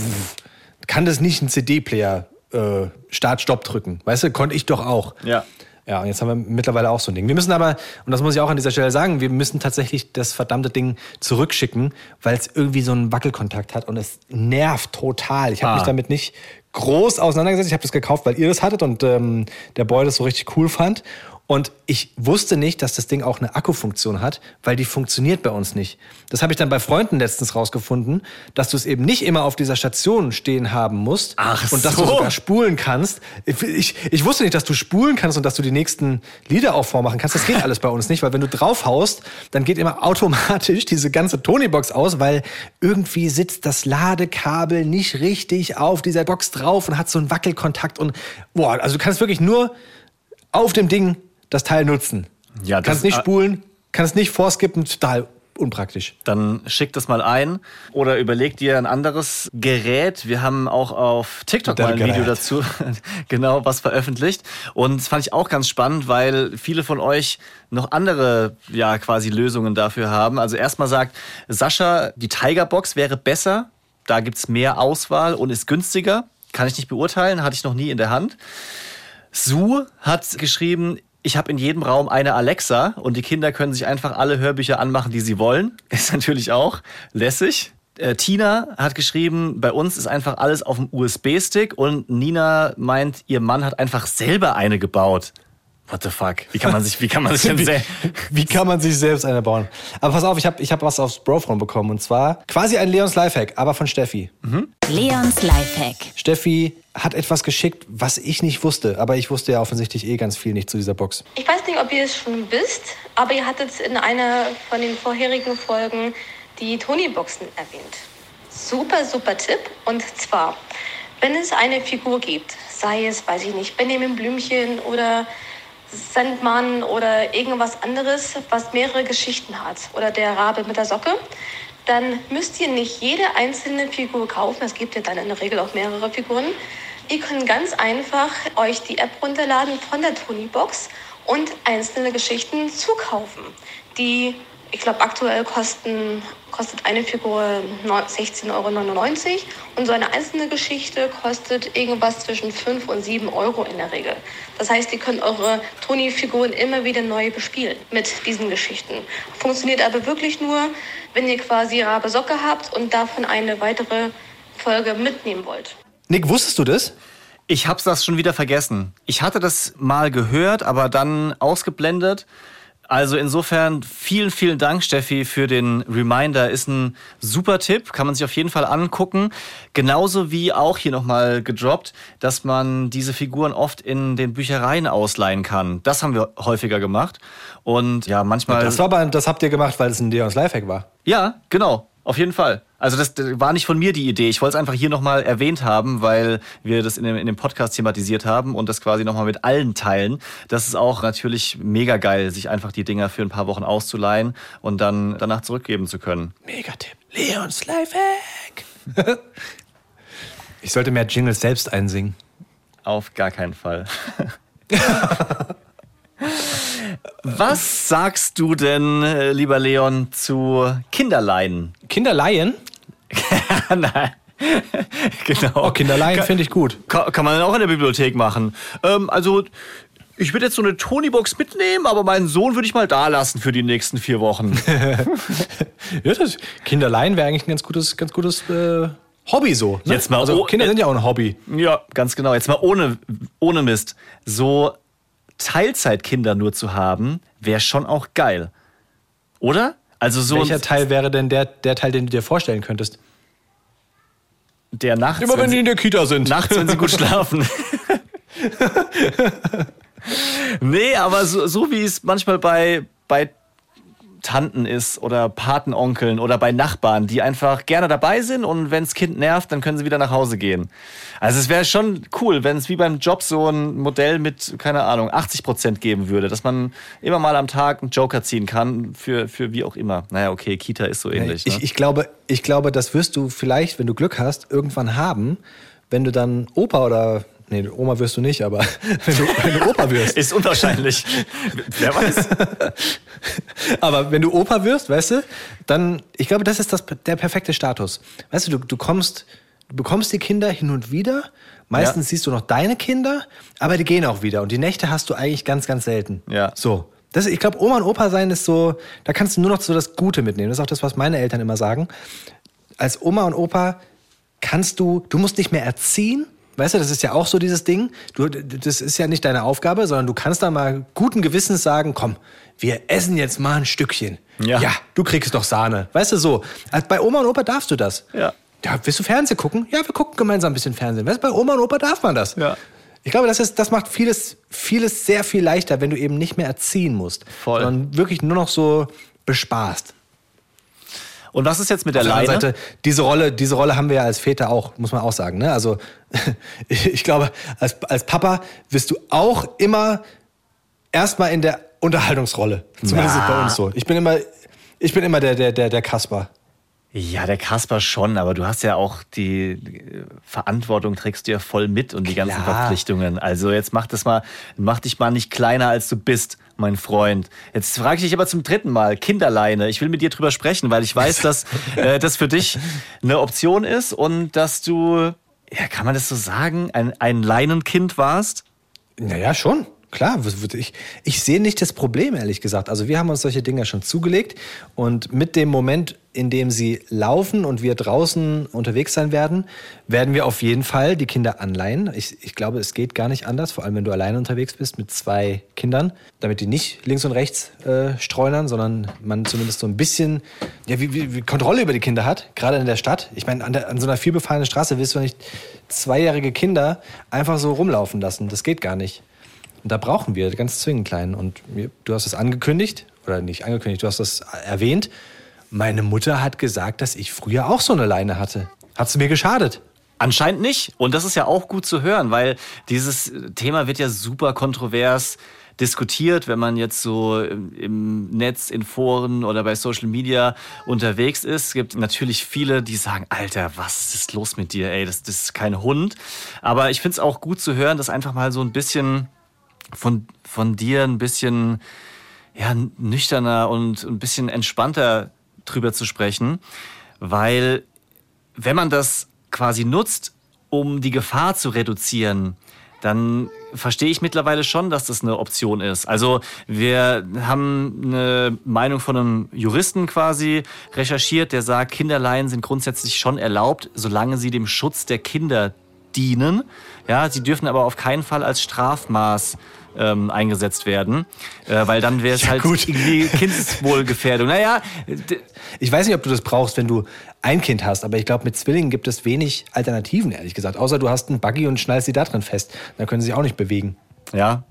Kann das nicht ein CD-Player äh, Start-Stopp drücken? Weißt du, konnte ich doch auch. Ja. Ja, und jetzt haben wir mittlerweile auch so ein Ding. Wir müssen aber, und das muss ich auch an dieser Stelle sagen, wir müssen tatsächlich das verdammte Ding zurückschicken, weil es irgendwie so einen Wackelkontakt hat und es nervt total. Ich habe ah. mich damit nicht groß auseinandergesetzt. Ich habe das gekauft, weil ihr das hattet und ähm, der Boy das so richtig cool fand. Und ich wusste nicht, dass das Ding auch eine Akkufunktion hat, weil die funktioniert bei uns nicht. Das habe ich dann bei Freunden letztens rausgefunden, dass du es eben nicht immer auf dieser Station stehen haben musst Ach und dass du sogar spulen kannst. Ich, ich wusste nicht, dass du spulen kannst und dass du die nächsten Lieder auch vormachen kannst. Das geht alles bei uns nicht, weil wenn du draufhaust, dann geht immer automatisch diese ganze Tonybox aus, weil irgendwie sitzt das Ladekabel nicht richtig auf dieser Box drauf und hat so einen Wackelkontakt und boah, also du kannst wirklich nur auf dem Ding das Teil nutzen. Ja, das, kannst nicht spulen, kannst nicht vorskippen, total unpraktisch. Dann schick das mal ein oder überleg dir ein anderes Gerät. Wir haben auch auf TikTok mal ein Gerät. Video dazu genau was veröffentlicht und das fand ich auch ganz spannend, weil viele von euch noch andere ja quasi Lösungen dafür haben. Also erstmal sagt Sascha, die Tiger Box wäre besser. Da gibt es mehr Auswahl und ist günstiger. Kann ich nicht beurteilen, hatte ich noch nie in der Hand. Sue hat geschrieben, ich habe in jedem Raum eine Alexa und die Kinder können sich einfach alle Hörbücher anmachen, die sie wollen. Ist natürlich auch lässig. Äh, Tina hat geschrieben, bei uns ist einfach alles auf dem USB-Stick und Nina meint, ihr Mann hat einfach selber eine gebaut. What the fuck? Wie kann man sich, wie kann man sich denn wie, wie kann man sich selbst eine bauen? Aber pass auf, ich habe ich hab was aufs Brofron bekommen und zwar quasi ein Leons Lifehack, aber von Steffi. Mhm. Leons Lifehack. Steffi hat etwas geschickt, was ich nicht wusste, aber ich wusste ja offensichtlich eh ganz viel nicht zu dieser Box. Ich weiß nicht, ob ihr es schon wisst, aber ihr hattet in einer von den vorherigen Folgen die Tony-Boxen erwähnt. Super, super Tipp. Und zwar, wenn es eine Figur gibt, sei es, weiß ich nicht, Benjamin Blümchen oder Sandmann oder irgendwas anderes, was mehrere Geschichten hat, oder der Rabe mit der Socke, dann müsst ihr nicht jede einzelne Figur kaufen. Es gibt ja dann in der Regel auch mehrere Figuren. Ihr könnt ganz einfach euch die App runterladen von der Tony-Box und einzelne Geschichten zukaufen, die ich glaube, aktuell kosten, kostet eine Figur 16,99 Euro und so eine einzelne Geschichte kostet irgendwas zwischen 5 und 7 Euro in der Regel. Das heißt, ihr könnt eure Toni-Figuren immer wieder neu bespielen mit diesen Geschichten. Funktioniert aber wirklich nur, wenn ihr quasi Rabe Socke habt und davon eine weitere Folge mitnehmen wollt. Nick, wusstest du das? Ich hab's das schon wieder vergessen. Ich hatte das mal gehört, aber dann ausgeblendet. Also insofern vielen, vielen Dank, Steffi, für den Reminder. Ist ein super Tipp, kann man sich auf jeden Fall angucken. Genauso wie auch hier nochmal gedroppt, dass man diese Figuren oft in den Büchereien ausleihen kann. Das haben wir häufiger gemacht. Und ja, manchmal. Das, war aber, das habt ihr gemacht, weil es ein Deons Lifehack war. Ja, genau. Auf jeden Fall. Also das war nicht von mir die Idee. Ich wollte es einfach hier nochmal erwähnt haben, weil wir das in dem, in dem Podcast thematisiert haben und das quasi nochmal mit allen teilen. Das ist auch natürlich mega geil, sich einfach die Dinger für ein paar Wochen auszuleihen und dann danach zurückgeben zu können. Megatipp. Leons Lifehack. ich sollte mehr Jingles selbst einsingen. Auf gar keinen Fall. Was sagst du denn, äh, lieber Leon, zu Kinderleihen? Kinderleihen? Nein. genau. Oh, Kinderleihen finde ich gut. Kann, kann, man auch in der Bibliothek machen. Ähm, also, ich würde jetzt so eine Tony-Box mitnehmen, aber meinen Sohn würde ich mal da lassen für die nächsten vier Wochen. ja, das Kinderleihen wäre eigentlich ein ganz gutes, ganz gutes äh, Hobby so. Ne? Jetzt mal also, Kinder sind ja auch ein Hobby. Ja, ganz genau. Jetzt mal ohne, ohne Mist. So Teilzeitkinder nur zu haben, wäre schon auch geil. Oder? Also so Welcher Teil wäre denn der, der Teil, den du dir vorstellen könntest? Der nachts. Immer wenn, die in der Kita sind. Nachts, wenn sie gut schlafen. nee, aber so, so wie es manchmal bei, bei Tanten ist oder Patenonkeln oder bei Nachbarn, die einfach gerne dabei sind und wenn das Kind nervt, dann können sie wieder nach Hause gehen. Also es wäre schon cool, wenn es wie beim Job so ein Modell mit, keine Ahnung, 80 Prozent geben würde, dass man immer mal am Tag einen Joker ziehen kann für, für wie auch immer. Naja, okay, Kita ist so ähnlich. Ich, ne? ich, glaube, ich glaube, das wirst du vielleicht, wenn du Glück hast, irgendwann haben, wenn du dann Opa oder Nee, Oma wirst du nicht, aber wenn du, wenn du Opa wirst. Ist unwahrscheinlich. Wer weiß. aber wenn du Opa wirst, weißt du, dann, ich glaube, das ist das, der perfekte Status. Weißt du, du, du kommst, du bekommst die Kinder hin und wieder. Meistens ja. siehst du noch deine Kinder, aber die gehen auch wieder. Und die Nächte hast du eigentlich ganz, ganz selten. Ja. So. Das, ich glaube, Oma und Opa sein ist so, da kannst du nur noch so das Gute mitnehmen. Das ist auch das, was meine Eltern immer sagen. Als Oma und Opa kannst du, du musst nicht mehr erziehen, Weißt du, das ist ja auch so dieses Ding. Du, das ist ja nicht deine Aufgabe, sondern du kannst da mal guten Gewissens sagen, komm, wir essen jetzt mal ein Stückchen. Ja. ja du kriegst doch Sahne. Weißt du, so. Also bei Oma und Opa darfst du das. Ja. Ja, willst du Fernsehen gucken? Ja, wir gucken gemeinsam ein bisschen Fernsehen. Weißt du, bei Oma und Opa darf man das. Ja. Ich glaube, das, ist, das macht vieles, vieles sehr viel leichter, wenn du eben nicht mehr erziehen musst. Voll. Sondern wirklich nur noch so bespaßt. Und was ist jetzt mit der der Leine? Seite, diese Rolle, diese Rolle haben wir ja als Väter auch, muss man auch sagen. Ne? Also ich glaube, als, als Papa wirst du auch immer erstmal in der Unterhaltungsrolle. Zumindest es bei uns so. Ich bin immer, ich bin immer der, der, der, der Kasper. Ja, der Kasper schon, aber du hast ja auch die Verantwortung, trägst du ja voll mit und die ganzen Klar. Verpflichtungen. Also jetzt mach das mal, mach dich mal nicht kleiner als du bist, mein Freund. Jetzt frage ich dich aber zum dritten Mal, Kinderleine. Ich will mit dir drüber sprechen, weil ich weiß, dass äh, das für dich eine Option ist und dass du, ja, kann man das so sagen, ein, ein Leinenkind warst? Naja, schon. Klar, ich, ich sehe nicht das Problem, ehrlich gesagt. Also wir haben uns solche Dinge schon zugelegt und mit dem Moment, in dem sie laufen und wir draußen unterwegs sein werden, werden wir auf jeden Fall die Kinder anleihen. Ich, ich glaube, es geht gar nicht anders, vor allem wenn du alleine unterwegs bist mit zwei Kindern, damit die nicht links und rechts äh, streunern, sondern man zumindest so ein bisschen ja, wie, wie, wie Kontrolle über die Kinder hat, gerade in der Stadt. Ich meine, an, der, an so einer vielbefahrenen Straße willst du nicht zweijährige Kinder einfach so rumlaufen lassen. Das geht gar nicht. Da brauchen wir ganz zwingend kleinen. Und du hast es angekündigt, oder nicht angekündigt, du hast das erwähnt. Meine Mutter hat gesagt, dass ich früher auch so eine Leine hatte. Hat sie mir geschadet? Anscheinend nicht. Und das ist ja auch gut zu hören, weil dieses Thema wird ja super kontrovers diskutiert, wenn man jetzt so im Netz, in Foren oder bei Social Media unterwegs ist. Es gibt natürlich viele, die sagen, Alter, was ist los mit dir? Ey, das, das ist kein Hund. Aber ich finde es auch gut zu hören, dass einfach mal so ein bisschen von, von dir ein bisschen ja, nüchterner und ein bisschen entspannter drüber zu sprechen, weil wenn man das quasi nutzt, um die Gefahr zu reduzieren, dann verstehe ich mittlerweile schon, dass das eine Option ist. Also wir haben eine Meinung von einem Juristen quasi recherchiert, der sagt, Kinderleihen sind grundsätzlich schon erlaubt, solange sie dem Schutz der Kinder dienen. Ja, sie dürfen aber auf keinen Fall als Strafmaß ähm, eingesetzt werden, äh, weil dann wäre es Ja, halt gut. irgendwie Kindeswohlgefährdung. Naja, Ich weiß nicht, ob du das brauchst, wenn du ein Kind hast, aber ich glaube, mit Zwillingen gibt es wenig Alternativen, ehrlich gesagt. Außer du hast einen Buggy und schnallst sie da drin fest. Dann können sie sich auch nicht bewegen. Ja,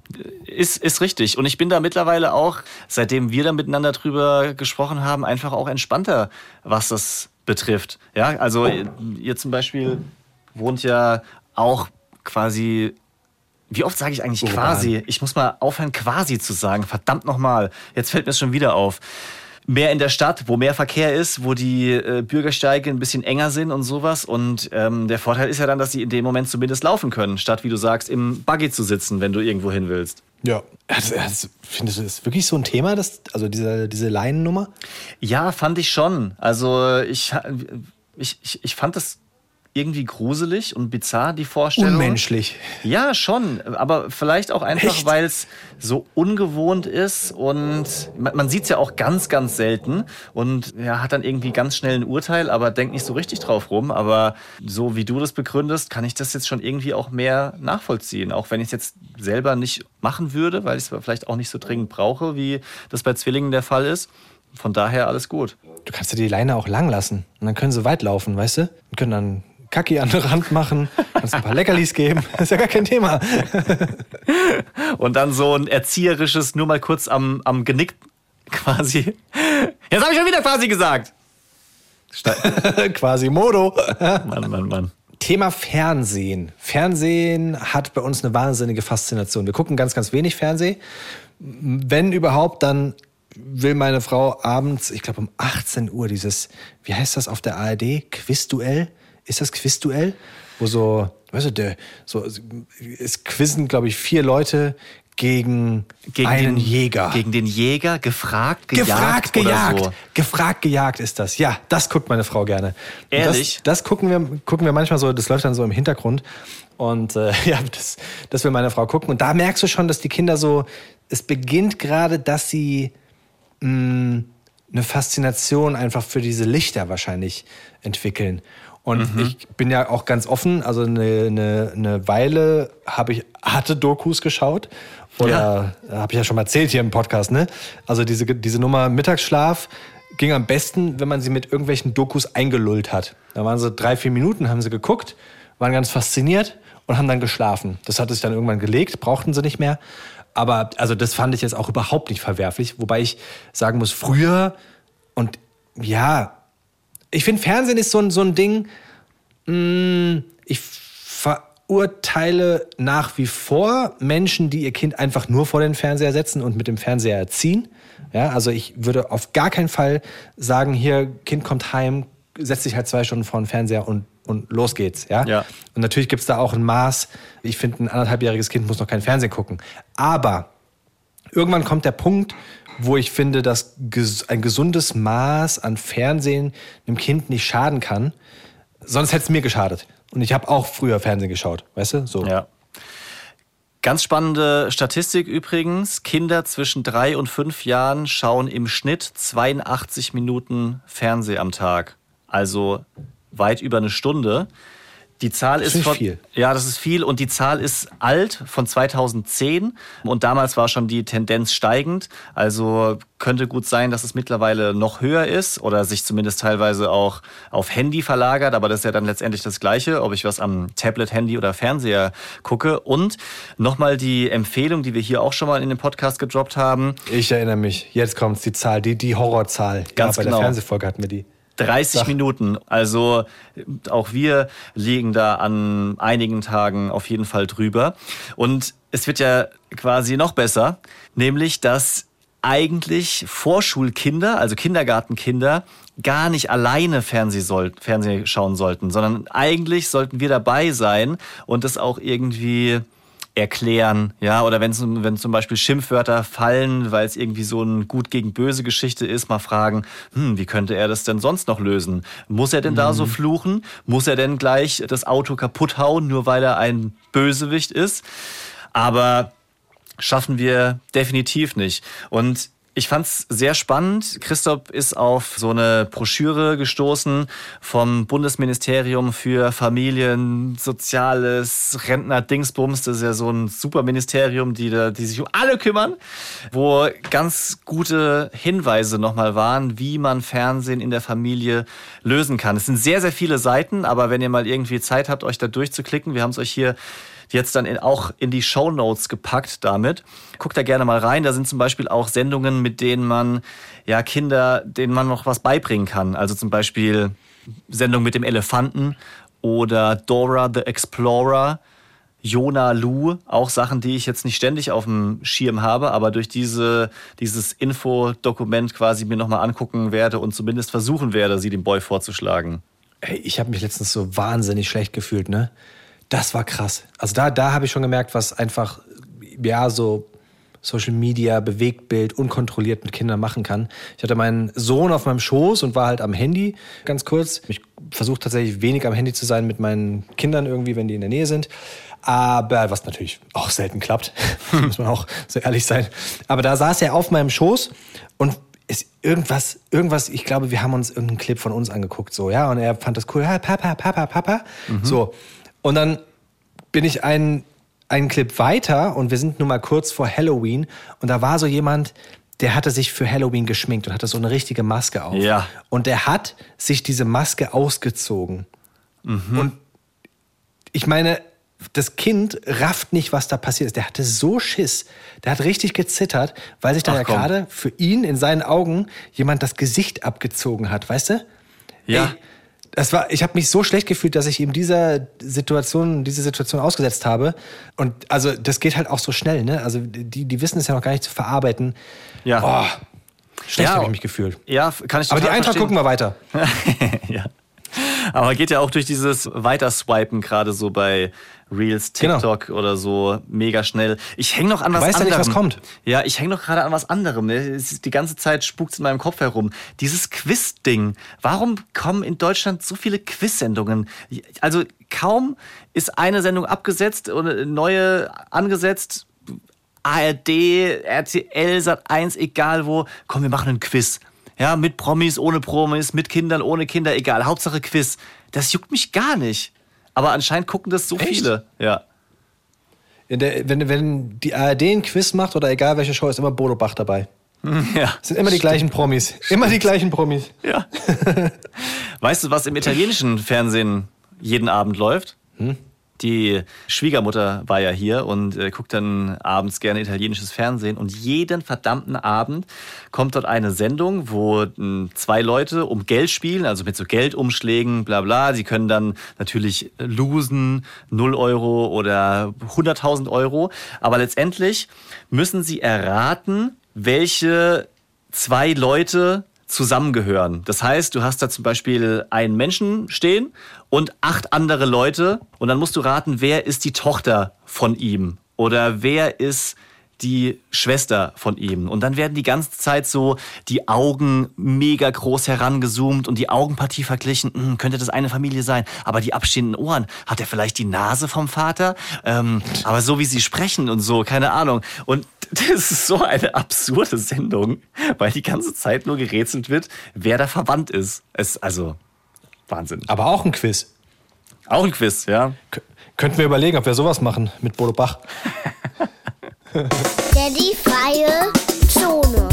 ist, ist richtig. Und ich bin da mittlerweile auch, seitdem wir da miteinander drüber gesprochen haben, einfach auch entspannter, was das betrifft. Ja, also ihr zum Beispiel wohnt ja auch quasi. Wie oft sage ich eigentlich Urban. quasi? Ich muss mal aufhören, quasi zu sagen. Verdammt nochmal. Jetzt fällt mir es schon wieder auf. Mehr in der Stadt, wo mehr Verkehr ist, wo die äh, Bürgersteige ein bisschen enger sind und sowas. Und ähm, der Vorteil ist ja dann, dass sie in dem Moment zumindest laufen können, statt, wie du sagst, im Buggy zu sitzen, wenn du irgendwo hin willst. Ja. Also, also, findest du das wirklich so ein Thema, das, also diese, diese Leinennummer? Ja, fand ich schon. Also ich, ich, ich, ich fand das irgendwie gruselig und bizarr, die Vorstellung. Unmenschlich. Ja, schon. Aber vielleicht auch einfach, weil es so ungewohnt ist und man, man sieht es ja auch ganz, ganz selten und ja, hat dann irgendwie ganz schnell ein Urteil, aber denkt nicht so richtig drauf rum. Aber so wie du das begründest, kann ich das jetzt schon irgendwie auch mehr nachvollziehen. Auch wenn ich es jetzt selber nicht machen würde, weil ich es vielleicht auch nicht so dringend brauche, wie das bei Zwillingen der Fall ist. Von daher alles gut. Du kannst dir die Leine auch lang lassen. Und dann können sie weit laufen, weißt du? Und können dann Kacki an den Rand machen, kannst ein paar Leckerlis geben. Das ist ja gar kein Thema. Und dann so ein erzieherisches, nur mal kurz am, am Genick quasi. Jetzt habe ich schon wieder quasi gesagt. Quasi Modo. Mann, Mann, Mann. Thema Fernsehen. Fernsehen hat bei uns eine wahnsinnige Faszination. Wir gucken ganz, ganz wenig Fernsehen. Wenn überhaupt, dann will meine Frau abends, ich glaube um 18 Uhr, dieses, wie heißt das auf der ARD? Quizduell? Ist das Quizduell? Wo so, weißt du, der, so, es quizzen, glaube ich, vier Leute gegen, Gegen einen den Jäger. Gegen den Jäger, gefragt, gejagt. Gefragt, oder gejagt. So. Gefragt, gejagt ist das. Ja, das guckt meine Frau gerne. Ehrlich? Das, das gucken, wir, gucken wir manchmal so, das läuft dann so im Hintergrund. Und äh, ja, das, das will meine Frau gucken. Und da merkst du schon, dass die Kinder so, es beginnt gerade, dass sie mh, eine Faszination einfach für diese Lichter wahrscheinlich entwickeln. Und ich bin ja auch ganz offen, also eine, eine, eine Weile habe ich hatte Dokus geschaut oder habe ich ja schon mal erzählt hier im Podcast, ne? Also diese, diese Nummer Mittagsschlaf ging am besten, wenn man sie mit irgendwelchen Dokus eingelullt hat. Da waren sie drei, vier Minuten, haben sie geguckt, waren ganz fasziniert und haben dann geschlafen. Das hatte sich dann irgendwann gelegt, brauchten sie nicht mehr. Aber also das fand ich jetzt auch überhaupt nicht verwerflich, wobei ich sagen muss, früher und ja, ich finde, Fernsehen ist so ein, so ein Ding, mh, ich verurteile nach wie vor Menschen, die ihr Kind einfach nur vor den Fernseher setzen und mit dem Fernseher erziehen. Ja, also ich würde auf gar keinen Fall sagen, hier, Kind kommt heim, setzt sich halt zwei Stunden vor den Fernseher und, und los geht's. Ja? Ja. Und natürlich gibt's da auch ein Maß. Ich finde, ein anderthalbjähriges Kind muss noch kein Fernsehen gucken. Aber irgendwann kommt der Punkt, wo ich finde, dass ein gesundes Maß an Fernsehen einem Kind nicht schaden kann. Sonst hätte es mir geschadet. Und ich habe auch früher Fernsehen geschaut, weißt du? So. Ja. Ganz spannende Statistik übrigens. Kinder zwischen drei und fünf Jahren schauen im Schnitt 82 Minuten Fernseh am Tag. Also weit über eine Stunde. Die Zahl ist nicht von, viel. Ja, das ist viel und die Zahl ist alt von 2010 und damals war schon die Tendenz steigend. Also könnte gut sein, dass es mittlerweile noch höher ist oder sich zumindest teilweise auch auf Handy verlagert, aber das ist ja dann letztendlich das Gleiche, ob ich was am Tablet, Handy oder Fernseher gucke. Und nochmal die Empfehlung, die wir hier auch schon mal in dem Podcast gedroppt haben. Ich erinnere mich. Jetzt kommt's die Zahl, die, die Horrorzahl. Ganz ja, bei genau. der Fernsehfolge hatten wir die. 30 Sag. Minuten. Also auch wir liegen da an einigen Tagen auf jeden Fall drüber. Und es wird ja quasi noch besser, nämlich dass eigentlich Vorschulkinder, also Kindergartenkinder, gar nicht alleine Fernseh soll, Fernsehen schauen sollten, sondern eigentlich sollten wir dabei sein und das auch irgendwie erklären, ja, oder wenn, wenn zum Beispiel Schimpfwörter fallen, weil es irgendwie so ein gut gegen böse Geschichte ist, mal fragen, hm, wie könnte er das denn sonst noch lösen? Muss er denn da so fluchen? Muss er denn gleich das Auto kaputt hauen, nur weil er ein Bösewicht ist? Aber schaffen wir definitiv nicht. Und ich fand's sehr spannend. Christoph ist auf so eine Broschüre gestoßen vom Bundesministerium für Familien, Soziales, Rentner, Dingsbums. Das ist ja so ein super Ministerium, die, da, die sich um alle kümmern, wo ganz gute Hinweise nochmal waren, wie man Fernsehen in der Familie lösen kann. Es sind sehr, sehr viele Seiten, aber wenn ihr mal irgendwie Zeit habt, euch da durchzuklicken, wir haben es euch hier jetzt dann in, auch in die Show Notes gepackt damit. Guckt da gerne mal rein. Da sind zum Beispiel auch Sendungen, mit denen man ja Kinder, denen man noch was beibringen kann. Also zum Beispiel Sendung mit dem Elefanten oder Dora the Explorer. Jona Lu, auch Sachen, die ich jetzt nicht ständig auf dem Schirm habe, aber durch diese, dieses Infodokument quasi mir nochmal angucken werde und zumindest versuchen werde, sie dem Boy vorzuschlagen. Ey, ich habe mich letztens so wahnsinnig schlecht gefühlt, ne? Das war krass. Also da, da habe ich schon gemerkt, was einfach, ja, so Social Media, Bewegtbild, unkontrolliert mit Kindern machen kann. Ich hatte meinen Sohn auf meinem Schoß und war halt am Handy, ganz kurz. Ich versuche tatsächlich wenig am Handy zu sein mit meinen Kindern irgendwie, wenn die in der Nähe sind. Aber was natürlich auch selten klappt, muss man auch so ehrlich sein. Aber da saß er auf meinem Schoß und ist irgendwas, irgendwas, ich glaube, wir haben uns irgendeinen Clip von uns angeguckt, so, ja, und er fand das cool, ja, Papa, Papa, Papa, so. Und dann bin ich einen, einen Clip weiter und wir sind nun mal kurz vor Halloween und da war so jemand, der hatte sich für Halloween geschminkt und hatte so eine richtige Maske auf. Ja. Und der hat sich diese Maske ausgezogen. Und ich meine, das Kind rafft nicht, was da passiert ist. Der hatte so Schiss. Der hat richtig gezittert, weil sich da Ach, ja gerade für ihn in seinen Augen jemand das Gesicht abgezogen hat, weißt du? Ja. Ey, das war, ich habe mich so schlecht gefühlt, dass ich ihm dieser Situation, diese Situation ausgesetzt habe. Und also das geht halt auch so schnell, ne? Also die, die wissen es ja noch gar nicht zu verarbeiten. Ja. Oh, schlecht Ja. habe ich mich gefühlt. Ja, kann ich Aber die Eintracht verstehen. gucken wir weiter. ja. Aber geht ja auch durch dieses Weiterswipen gerade so bei Reels, Genau. TikTok oder so mega schnell. Ich hänge noch an was weißt ja anderem. nicht, was kommt. Ja, ich hänge noch gerade an was anderem. Es Die ganze Zeit spukt in meinem Kopf herum. Dieses Quiz-Ding. Warum kommen in Deutschland so viele Quiz-Sendungen? Also kaum ist eine Sendung abgesetzt oder eine neue angesetzt. ARD, RTL, Sat1, egal wo. Komm, wir machen einen Quiz. Ja, mit Promis, ohne Promis, mit Kindern, ohne Kinder, egal. Hauptsache Quiz. Das juckt mich gar nicht. Aber anscheinend gucken das so Echt? viele. Ja. Der, wenn, wenn die ARD ein Quiz macht oder egal welche Show, ist immer Bodo Bach dabei. ja. Es sind immer die gleichen Promis. Immer die gleichen Promis. Ja. weißt du, was im italienischen Fernsehen jeden Abend läuft? Die Schwiegermutter war ja hier und äh, guckt dann abends gerne italienisches Fernsehen. Und jeden verdammten Abend kommt dort eine Sendung, wo mh, zwei Leute um Geld spielen, also mit so Geldumschlägen, bla bla. Sie können dann natürlich losen, 0 Euro oder 100.000 Euro. Aber letztendlich müssen sie erraten, welche zwei Leute zusammengehören. Das heißt, du hast da zum Beispiel einen Menschen stehen und acht andere Leute und dann musst du raten, wer ist die Tochter von ihm oder wer ist die Schwester von ihm. Und dann werden die ganze Zeit so die Augen mega groß herangezoomt und die Augenpartie verglichen. Hm, könnte das eine Familie sein? Aber die abstehenden Ohren, hat er vielleicht die Nase vom Vater? Ähm, aber so wie sie sprechen und so, keine Ahnung. Und das ist so eine absurde Sendung, weil die ganze Zeit nur gerätselt wird, wer da verwandt ist. Es, also, Wahnsinn. Aber auch ein Quiz. Auch ein Quiz, ja. K könnten wir überlegen, ob wir sowas machen mit Bodo Bach. Daddy freie Zone.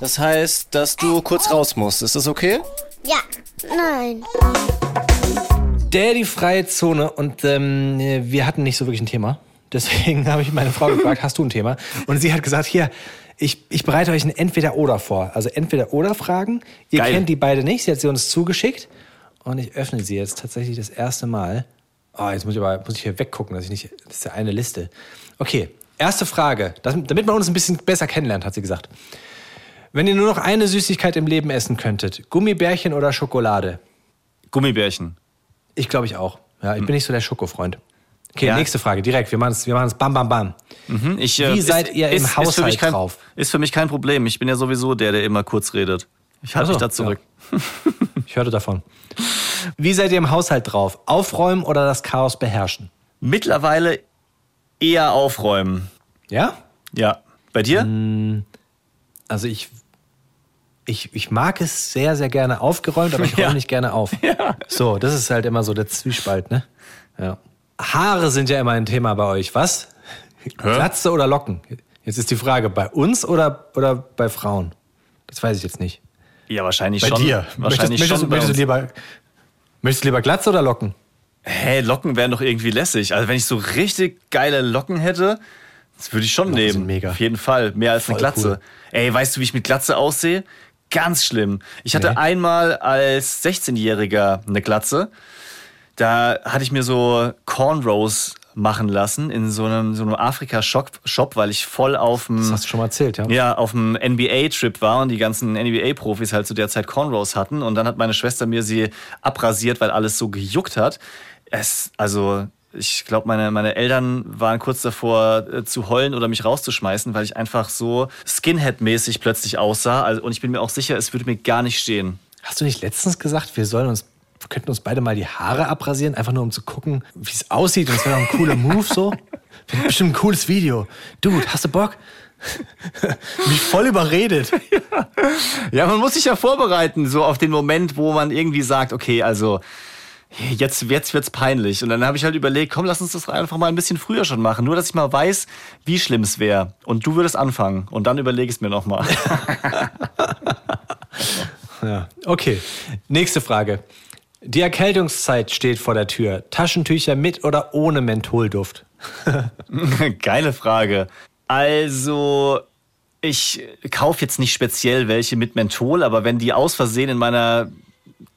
Das heißt, dass du kurz raus musst. Ist das okay? Ja, nein. Daddy freie Zone und ähm, wir hatten nicht so wirklich ein Thema. Deswegen habe ich meine Frau gefragt, hast du ein Thema? Und sie hat gesagt, hier, ich, ich bereite euch ein Entweder-Oder vor. Also Entweder-Oder-Fragen. Ihr Geil. kennt die beide nicht. Sie hat sie uns zugeschickt. Und ich öffne sie jetzt tatsächlich das erste Mal. Oh, jetzt muss ich aber muss ich hier weggucken, dass ich nicht. Das ist ja eine Liste. Okay, erste Frage. Das, damit man uns ein bisschen besser kennenlernt, hat sie gesagt. Wenn ihr nur noch eine Süßigkeit im Leben essen könntet, Gummibärchen oder Schokolade? Gummibärchen. Ich glaube ich auch. Ja, ich bin nicht so der Schokofreund. Okay, Ja. nächste Frage, direkt. Wir machen es wir machen's bam, bam, bam. Hm, Ich, Wie seid ihr im für mich Haushalt kein, drauf? Ist für mich kein Problem. Ich bin ja sowieso der, der immer kurz redet. Ich halte Ach so, mich da zurück. Ich hörte davon. Wie seid ihr im Haushalt drauf? Aufräumen oder das Chaos beherrschen? Mittlerweile eher aufräumen. Ja? Ja. Bei dir? Hm. Also ich, ich, ich mag es sehr, sehr gerne aufgeräumt, aber ich räume Ja. nicht gerne auf. So, das ist halt immer so der Zwiespalt, ne? Ja. Haare sind ja immer ein Thema bei euch, was? Glatze oder Locken? Jetzt ist die Frage, bei uns oder, oder bei Frauen? Das weiß ich jetzt nicht. Ja, wahrscheinlich Bei schon. dir. Wahrscheinlich möchtest, schon. bei möchtest, uns. du lieber, möchtest du lieber Glatze oder Locken? Hä, Locken wären doch irgendwie lässig. Also wenn ich so richtig geile Locken hätte, das würde ich schon Locken nehmen. mega. Auf jeden Fall. Mehr als eine Voll Glatze. cool. Ey, weißt du, wie ich mit Glatze aussehe? Ganz schlimm. Ich hatte Nee. einmal als 16-Jähriger eine Glatze. Da hatte ich mir so Cornrows machen lassen in so einem, so einem Afrika-Shop, Shop, weil ich voll auf dem Das hast du schon mal erzählt, ja? ja, auf dem NBA-Trip war und die ganzen NBA-Profis halt zu der Zeit Cornrows hatten. Und dann hat meine Schwester mir sie abrasiert, weil alles so gejuckt hat. Es, also, ich glaube, meine, meine Eltern waren kurz davor äh, zu heulen oder mich rauszuschmeißen, weil ich einfach so Skinhead-mäßig plötzlich aussah. Also, und ich bin mir auch sicher, es würde mir gar nicht stehen. Hast du nicht letztens gesagt, wir sollen uns, wir könnten uns beide mal die Haare abrasieren, einfach nur um zu gucken, wie es aussieht? Und das wäre doch ein cooler Move so. Wäre bestimmt ein cooles Video. Dude, hast du Bock? Mich voll überredet. Ja, man muss sich ja vorbereiten, so auf den Moment, wo man irgendwie sagt, okay, also jetzt, jetzt wird's peinlich. Und dann habe ich halt überlegt, komm, lass uns das einfach mal ein bisschen früher schon machen. Nur, dass ich mal weiß, wie schlimm es wäre. Und du würdest anfangen. Und dann überlege ich es mir nochmal. Ja, okay. Nächste Frage. Die Erkältungszeit steht vor der Tür. Taschentücher mit oder ohne Mentholduft? Geile Frage. Also, ich kaufe jetzt nicht speziell welche mit Menthol, aber wenn die aus Versehen in meiner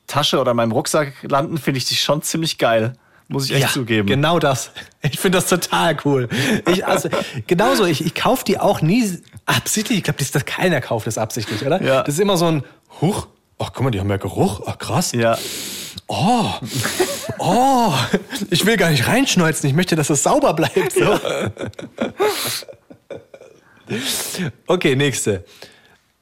Tasche oder meinem Rucksack landen, finde ich die schon ziemlich geil. Muss ich echt zugeben. Genau das. Ich finde das total cool. Ich, also, genauso, ich, ich kaufe die auch nie absichtlich. Ich glaube, das, das keiner kauft das absichtlich, oder? Ja. Das ist immer so ein Huch. Ach, guck mal, die haben ja Geruch. Ach, krass. Ja. Oh, oh, ich will gar nicht reinschneuzen. Ich möchte, dass es sauber bleibt. So. Okay, nächste.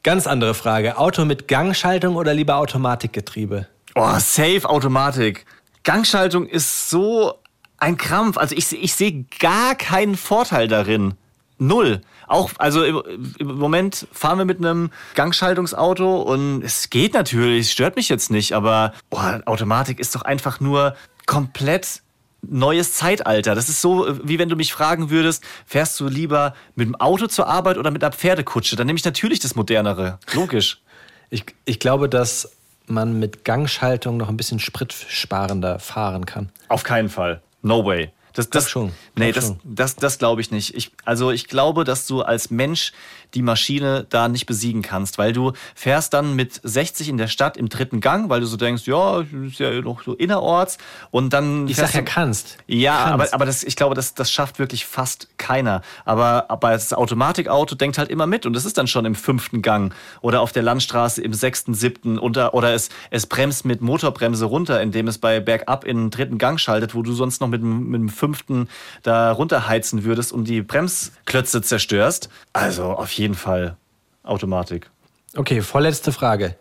Ganz andere Frage. Auto mit Gangschaltung oder lieber Automatikgetriebe? Oh, safe Automatik. Gangschaltung ist so ein Krampf. Also ich, ich sehe gar keinen Vorteil darin. Null. Auch, also im, im Moment fahren wir mit einem Gangschaltungsauto und es geht natürlich, es stört mich jetzt nicht, aber oh, Automatik ist doch einfach nur komplett neues Zeitalter. Das ist so, wie wenn du mich fragen würdest, fährst du lieber mit dem Auto zur Arbeit oder mit einer Pferdekutsche? Dann nehme ich natürlich das Modernere. Logisch. Ich, ich glaube, dass man mit Gangschaltung noch ein bisschen spritsparender fahren kann. Auf keinen Fall. No way. Das, das, schon. Nee, das, schon. das, das glaube ich nicht. Ich, also ich glaube, dass du als Mensch die Maschine da nicht besiegen kannst, weil du fährst dann mit 60 in der Stadt im dritten Gang, weil du so denkst, ja, ist ja noch so innerorts und dann Ich sag ja kannst. ja, Kannst. aber, aber das, ich glaube, das, das schafft wirklich fast keiner. Aber, aber das Automatikauto denkt halt immer mit und das ist dann schon im fünften Gang oder auf der Landstraße im sechsten, siebten oder, oder es, es bremst mit Motorbremse runter, indem es bei Bergab in den dritten Gang schaltet, wo du sonst noch mit, dem- mit dem fünften da runterheizen würdest und die Bremsklötze zerstörst. Also auf jeden Fall Automatik. Okay, vorletzte Frage.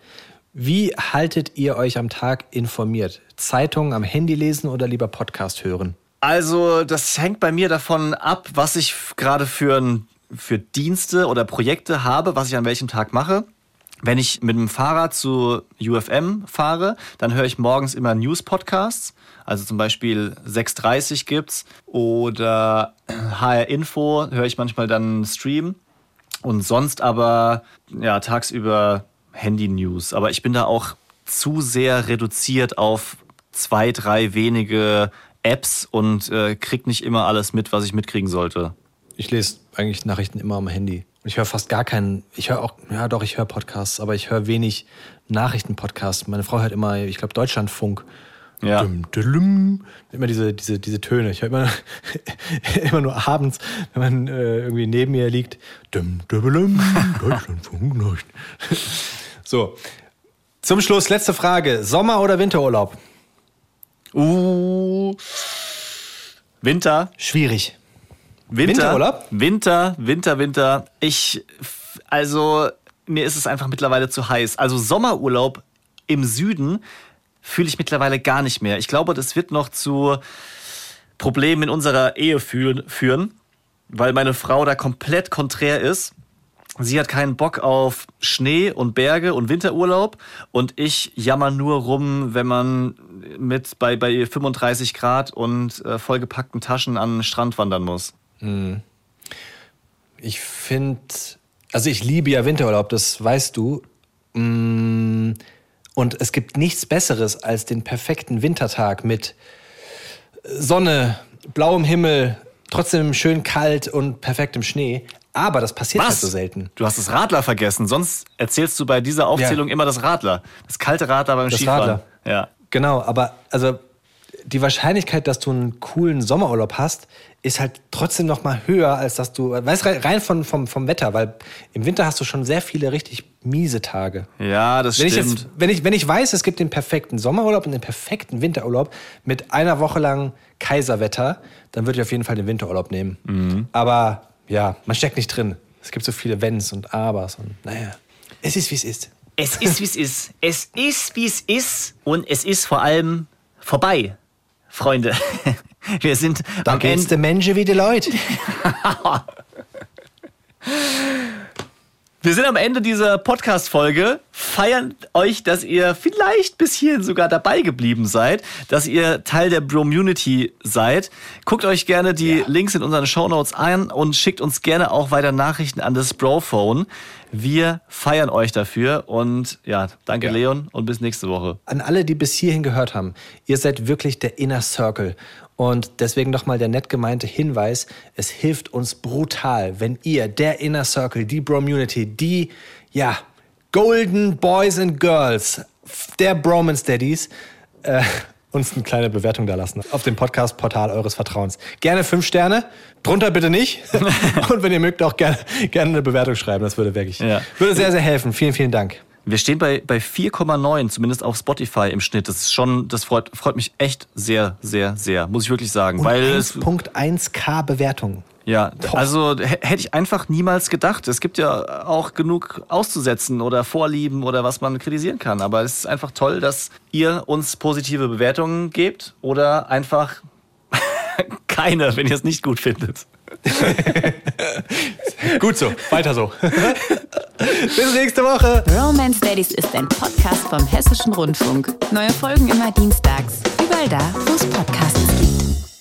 Wie haltet ihr euch am Tag informiert? Zeitungen am Handy lesen oder lieber Podcast hören? Also, das hängt bei mir davon ab, was ich gerade für, für Dienste oder Projekte habe, was ich an welchem Tag mache. Wenn ich mit dem Fahrrad zu UFM fahre, dann höre ich morgens immer News-Podcasts. Also zum Beispiel 6.30 gibt's oder HR Info höre ich manchmal dann einen Stream. Und sonst aber, ja, tagsüber Handy-News. Aber ich bin da auch zu sehr reduziert auf zwei, drei wenige Apps und äh, krieg nicht immer alles mit, was ich mitkriegen sollte. Ich lese eigentlich Nachrichten immer am Handy. Ich höre fast gar keinen, ich höre auch, ja doch, ich höre Podcasts, aber ich höre wenig Nachrichtenpodcasts. Meine Frau hört immer, ich glaube, Deutschlandfunk. Ja. Dum, dum, immer diese, diese, diese Töne. Ich höre immer, immer nur abends, wenn man äh, irgendwie neben mir liegt. Dum, dum, Deutschlandfunk. So. Zum Schluss, letzte Frage. Sommer- oder Winterurlaub? Uh. Winter. Schwierig. Winter. Winterurlaub? Winter, Winter, Winter. Ich, also, mir ist es einfach mittlerweile zu heiß. Also, Sommerurlaub im Süden fühle ich mittlerweile gar nicht mehr. Ich glaube, das wird noch zu Problemen in unserer Ehe führen, weil meine Frau da komplett konträr ist. Sie hat keinen Bock auf Schnee und Berge und Winterurlaub und ich jammer nur rum, wenn man mit bei, bei 35 Grad und äh, vollgepackten Taschen an den Strand wandern muss. Ich finde, also ich liebe ja Winterurlaub, das weißt du. Mm, Und es gibt nichts Besseres als den perfekten Wintertag mit Sonne, blauem Himmel, trotzdem schön kalt und perfektem Schnee. Aber das passiert halt so selten. Du hast das Radler vergessen. Sonst erzählst du bei dieser Aufzählung immer das Radler. Das kalte Radler beim Das Skifahren. Radler. Ja. Genau, aber also die Wahrscheinlichkeit, dass du einen coolen Sommerurlaub hast, ist halt trotzdem noch mal höher, als dass du, weißt du, rein von, vom, vom Wetter, weil im Winter hast du schon sehr viele richtig miese Tage. Ja, das Wenn ich, stimmt. jetzt, wenn, ich, wenn ich weiß, es gibt den perfekten Sommerurlaub und den perfekten Winterurlaub mit einer Woche lang Kaiserwetter, dann würde ich auf jeden Fall den Winterurlaub nehmen. Mhm. Aber ja, man steckt nicht drin. Es gibt so viele Wenns und Abers und naja, es ist wie es ist. Es ist, wie es ist. Es ist, wie es ist. Und es ist vor allem vorbei, Freunde. Wir sind Da am geht's Ende. den Menschen wie die Leute. Wir sind am Ende dieser Podcast-Folge, feiern euch, dass ihr vielleicht bis hierhin sogar dabei geblieben seid, dass ihr Teil der Bromunity seid. Guckt euch gerne die Links in unseren Shownotes an und schickt uns gerne auch weiter Nachrichten an das Brophone. Wir feiern euch dafür und ja, danke Ja. Leon und bis nächste Woche. An alle, die bis hierhin gehört haben, ihr seid wirklich der Inner Circle. Und deswegen nochmal der nett gemeinte Hinweis, es hilft uns brutal, wenn ihr, der Inner Circle, die Bromunity, die, ja, Golden Boys and Girls, der Bromance Daddies, äh, uns eine kleine Bewertung da lassen auf dem Podcast-Portal eures Vertrauens. Gerne fünf Sterne, drunter bitte nicht. Und wenn ihr mögt, auch gerne, gerne eine Bewertung schreiben. Das würde wirklich, Ja. würde sehr, sehr helfen. Vielen, vielen Dank. Wir stehen bei, bei 4,9, zumindest auf Spotify im Schnitt. Das ist schon, das freut, freut mich echt sehr, sehr, sehr, muss ich wirklich sagen. Und weil es, 1.1k Bewertungen. ja, Boah. also hätte ich einfach niemals gedacht. Es gibt ja auch genug auszusetzen oder Vorlieben oder was man kritisieren kann. Aber es ist einfach toll, dass ihr uns positive Bewertungen gebt oder einfach keine, wenn ihr es nicht gut findet. Gut so, weiter so. Bis nächste Woche. Romance Daddies ist ein Podcast vom Hessischen Rundfunk. Neue Folgen immer dienstags. Überall da, wo es Podcasts gibt.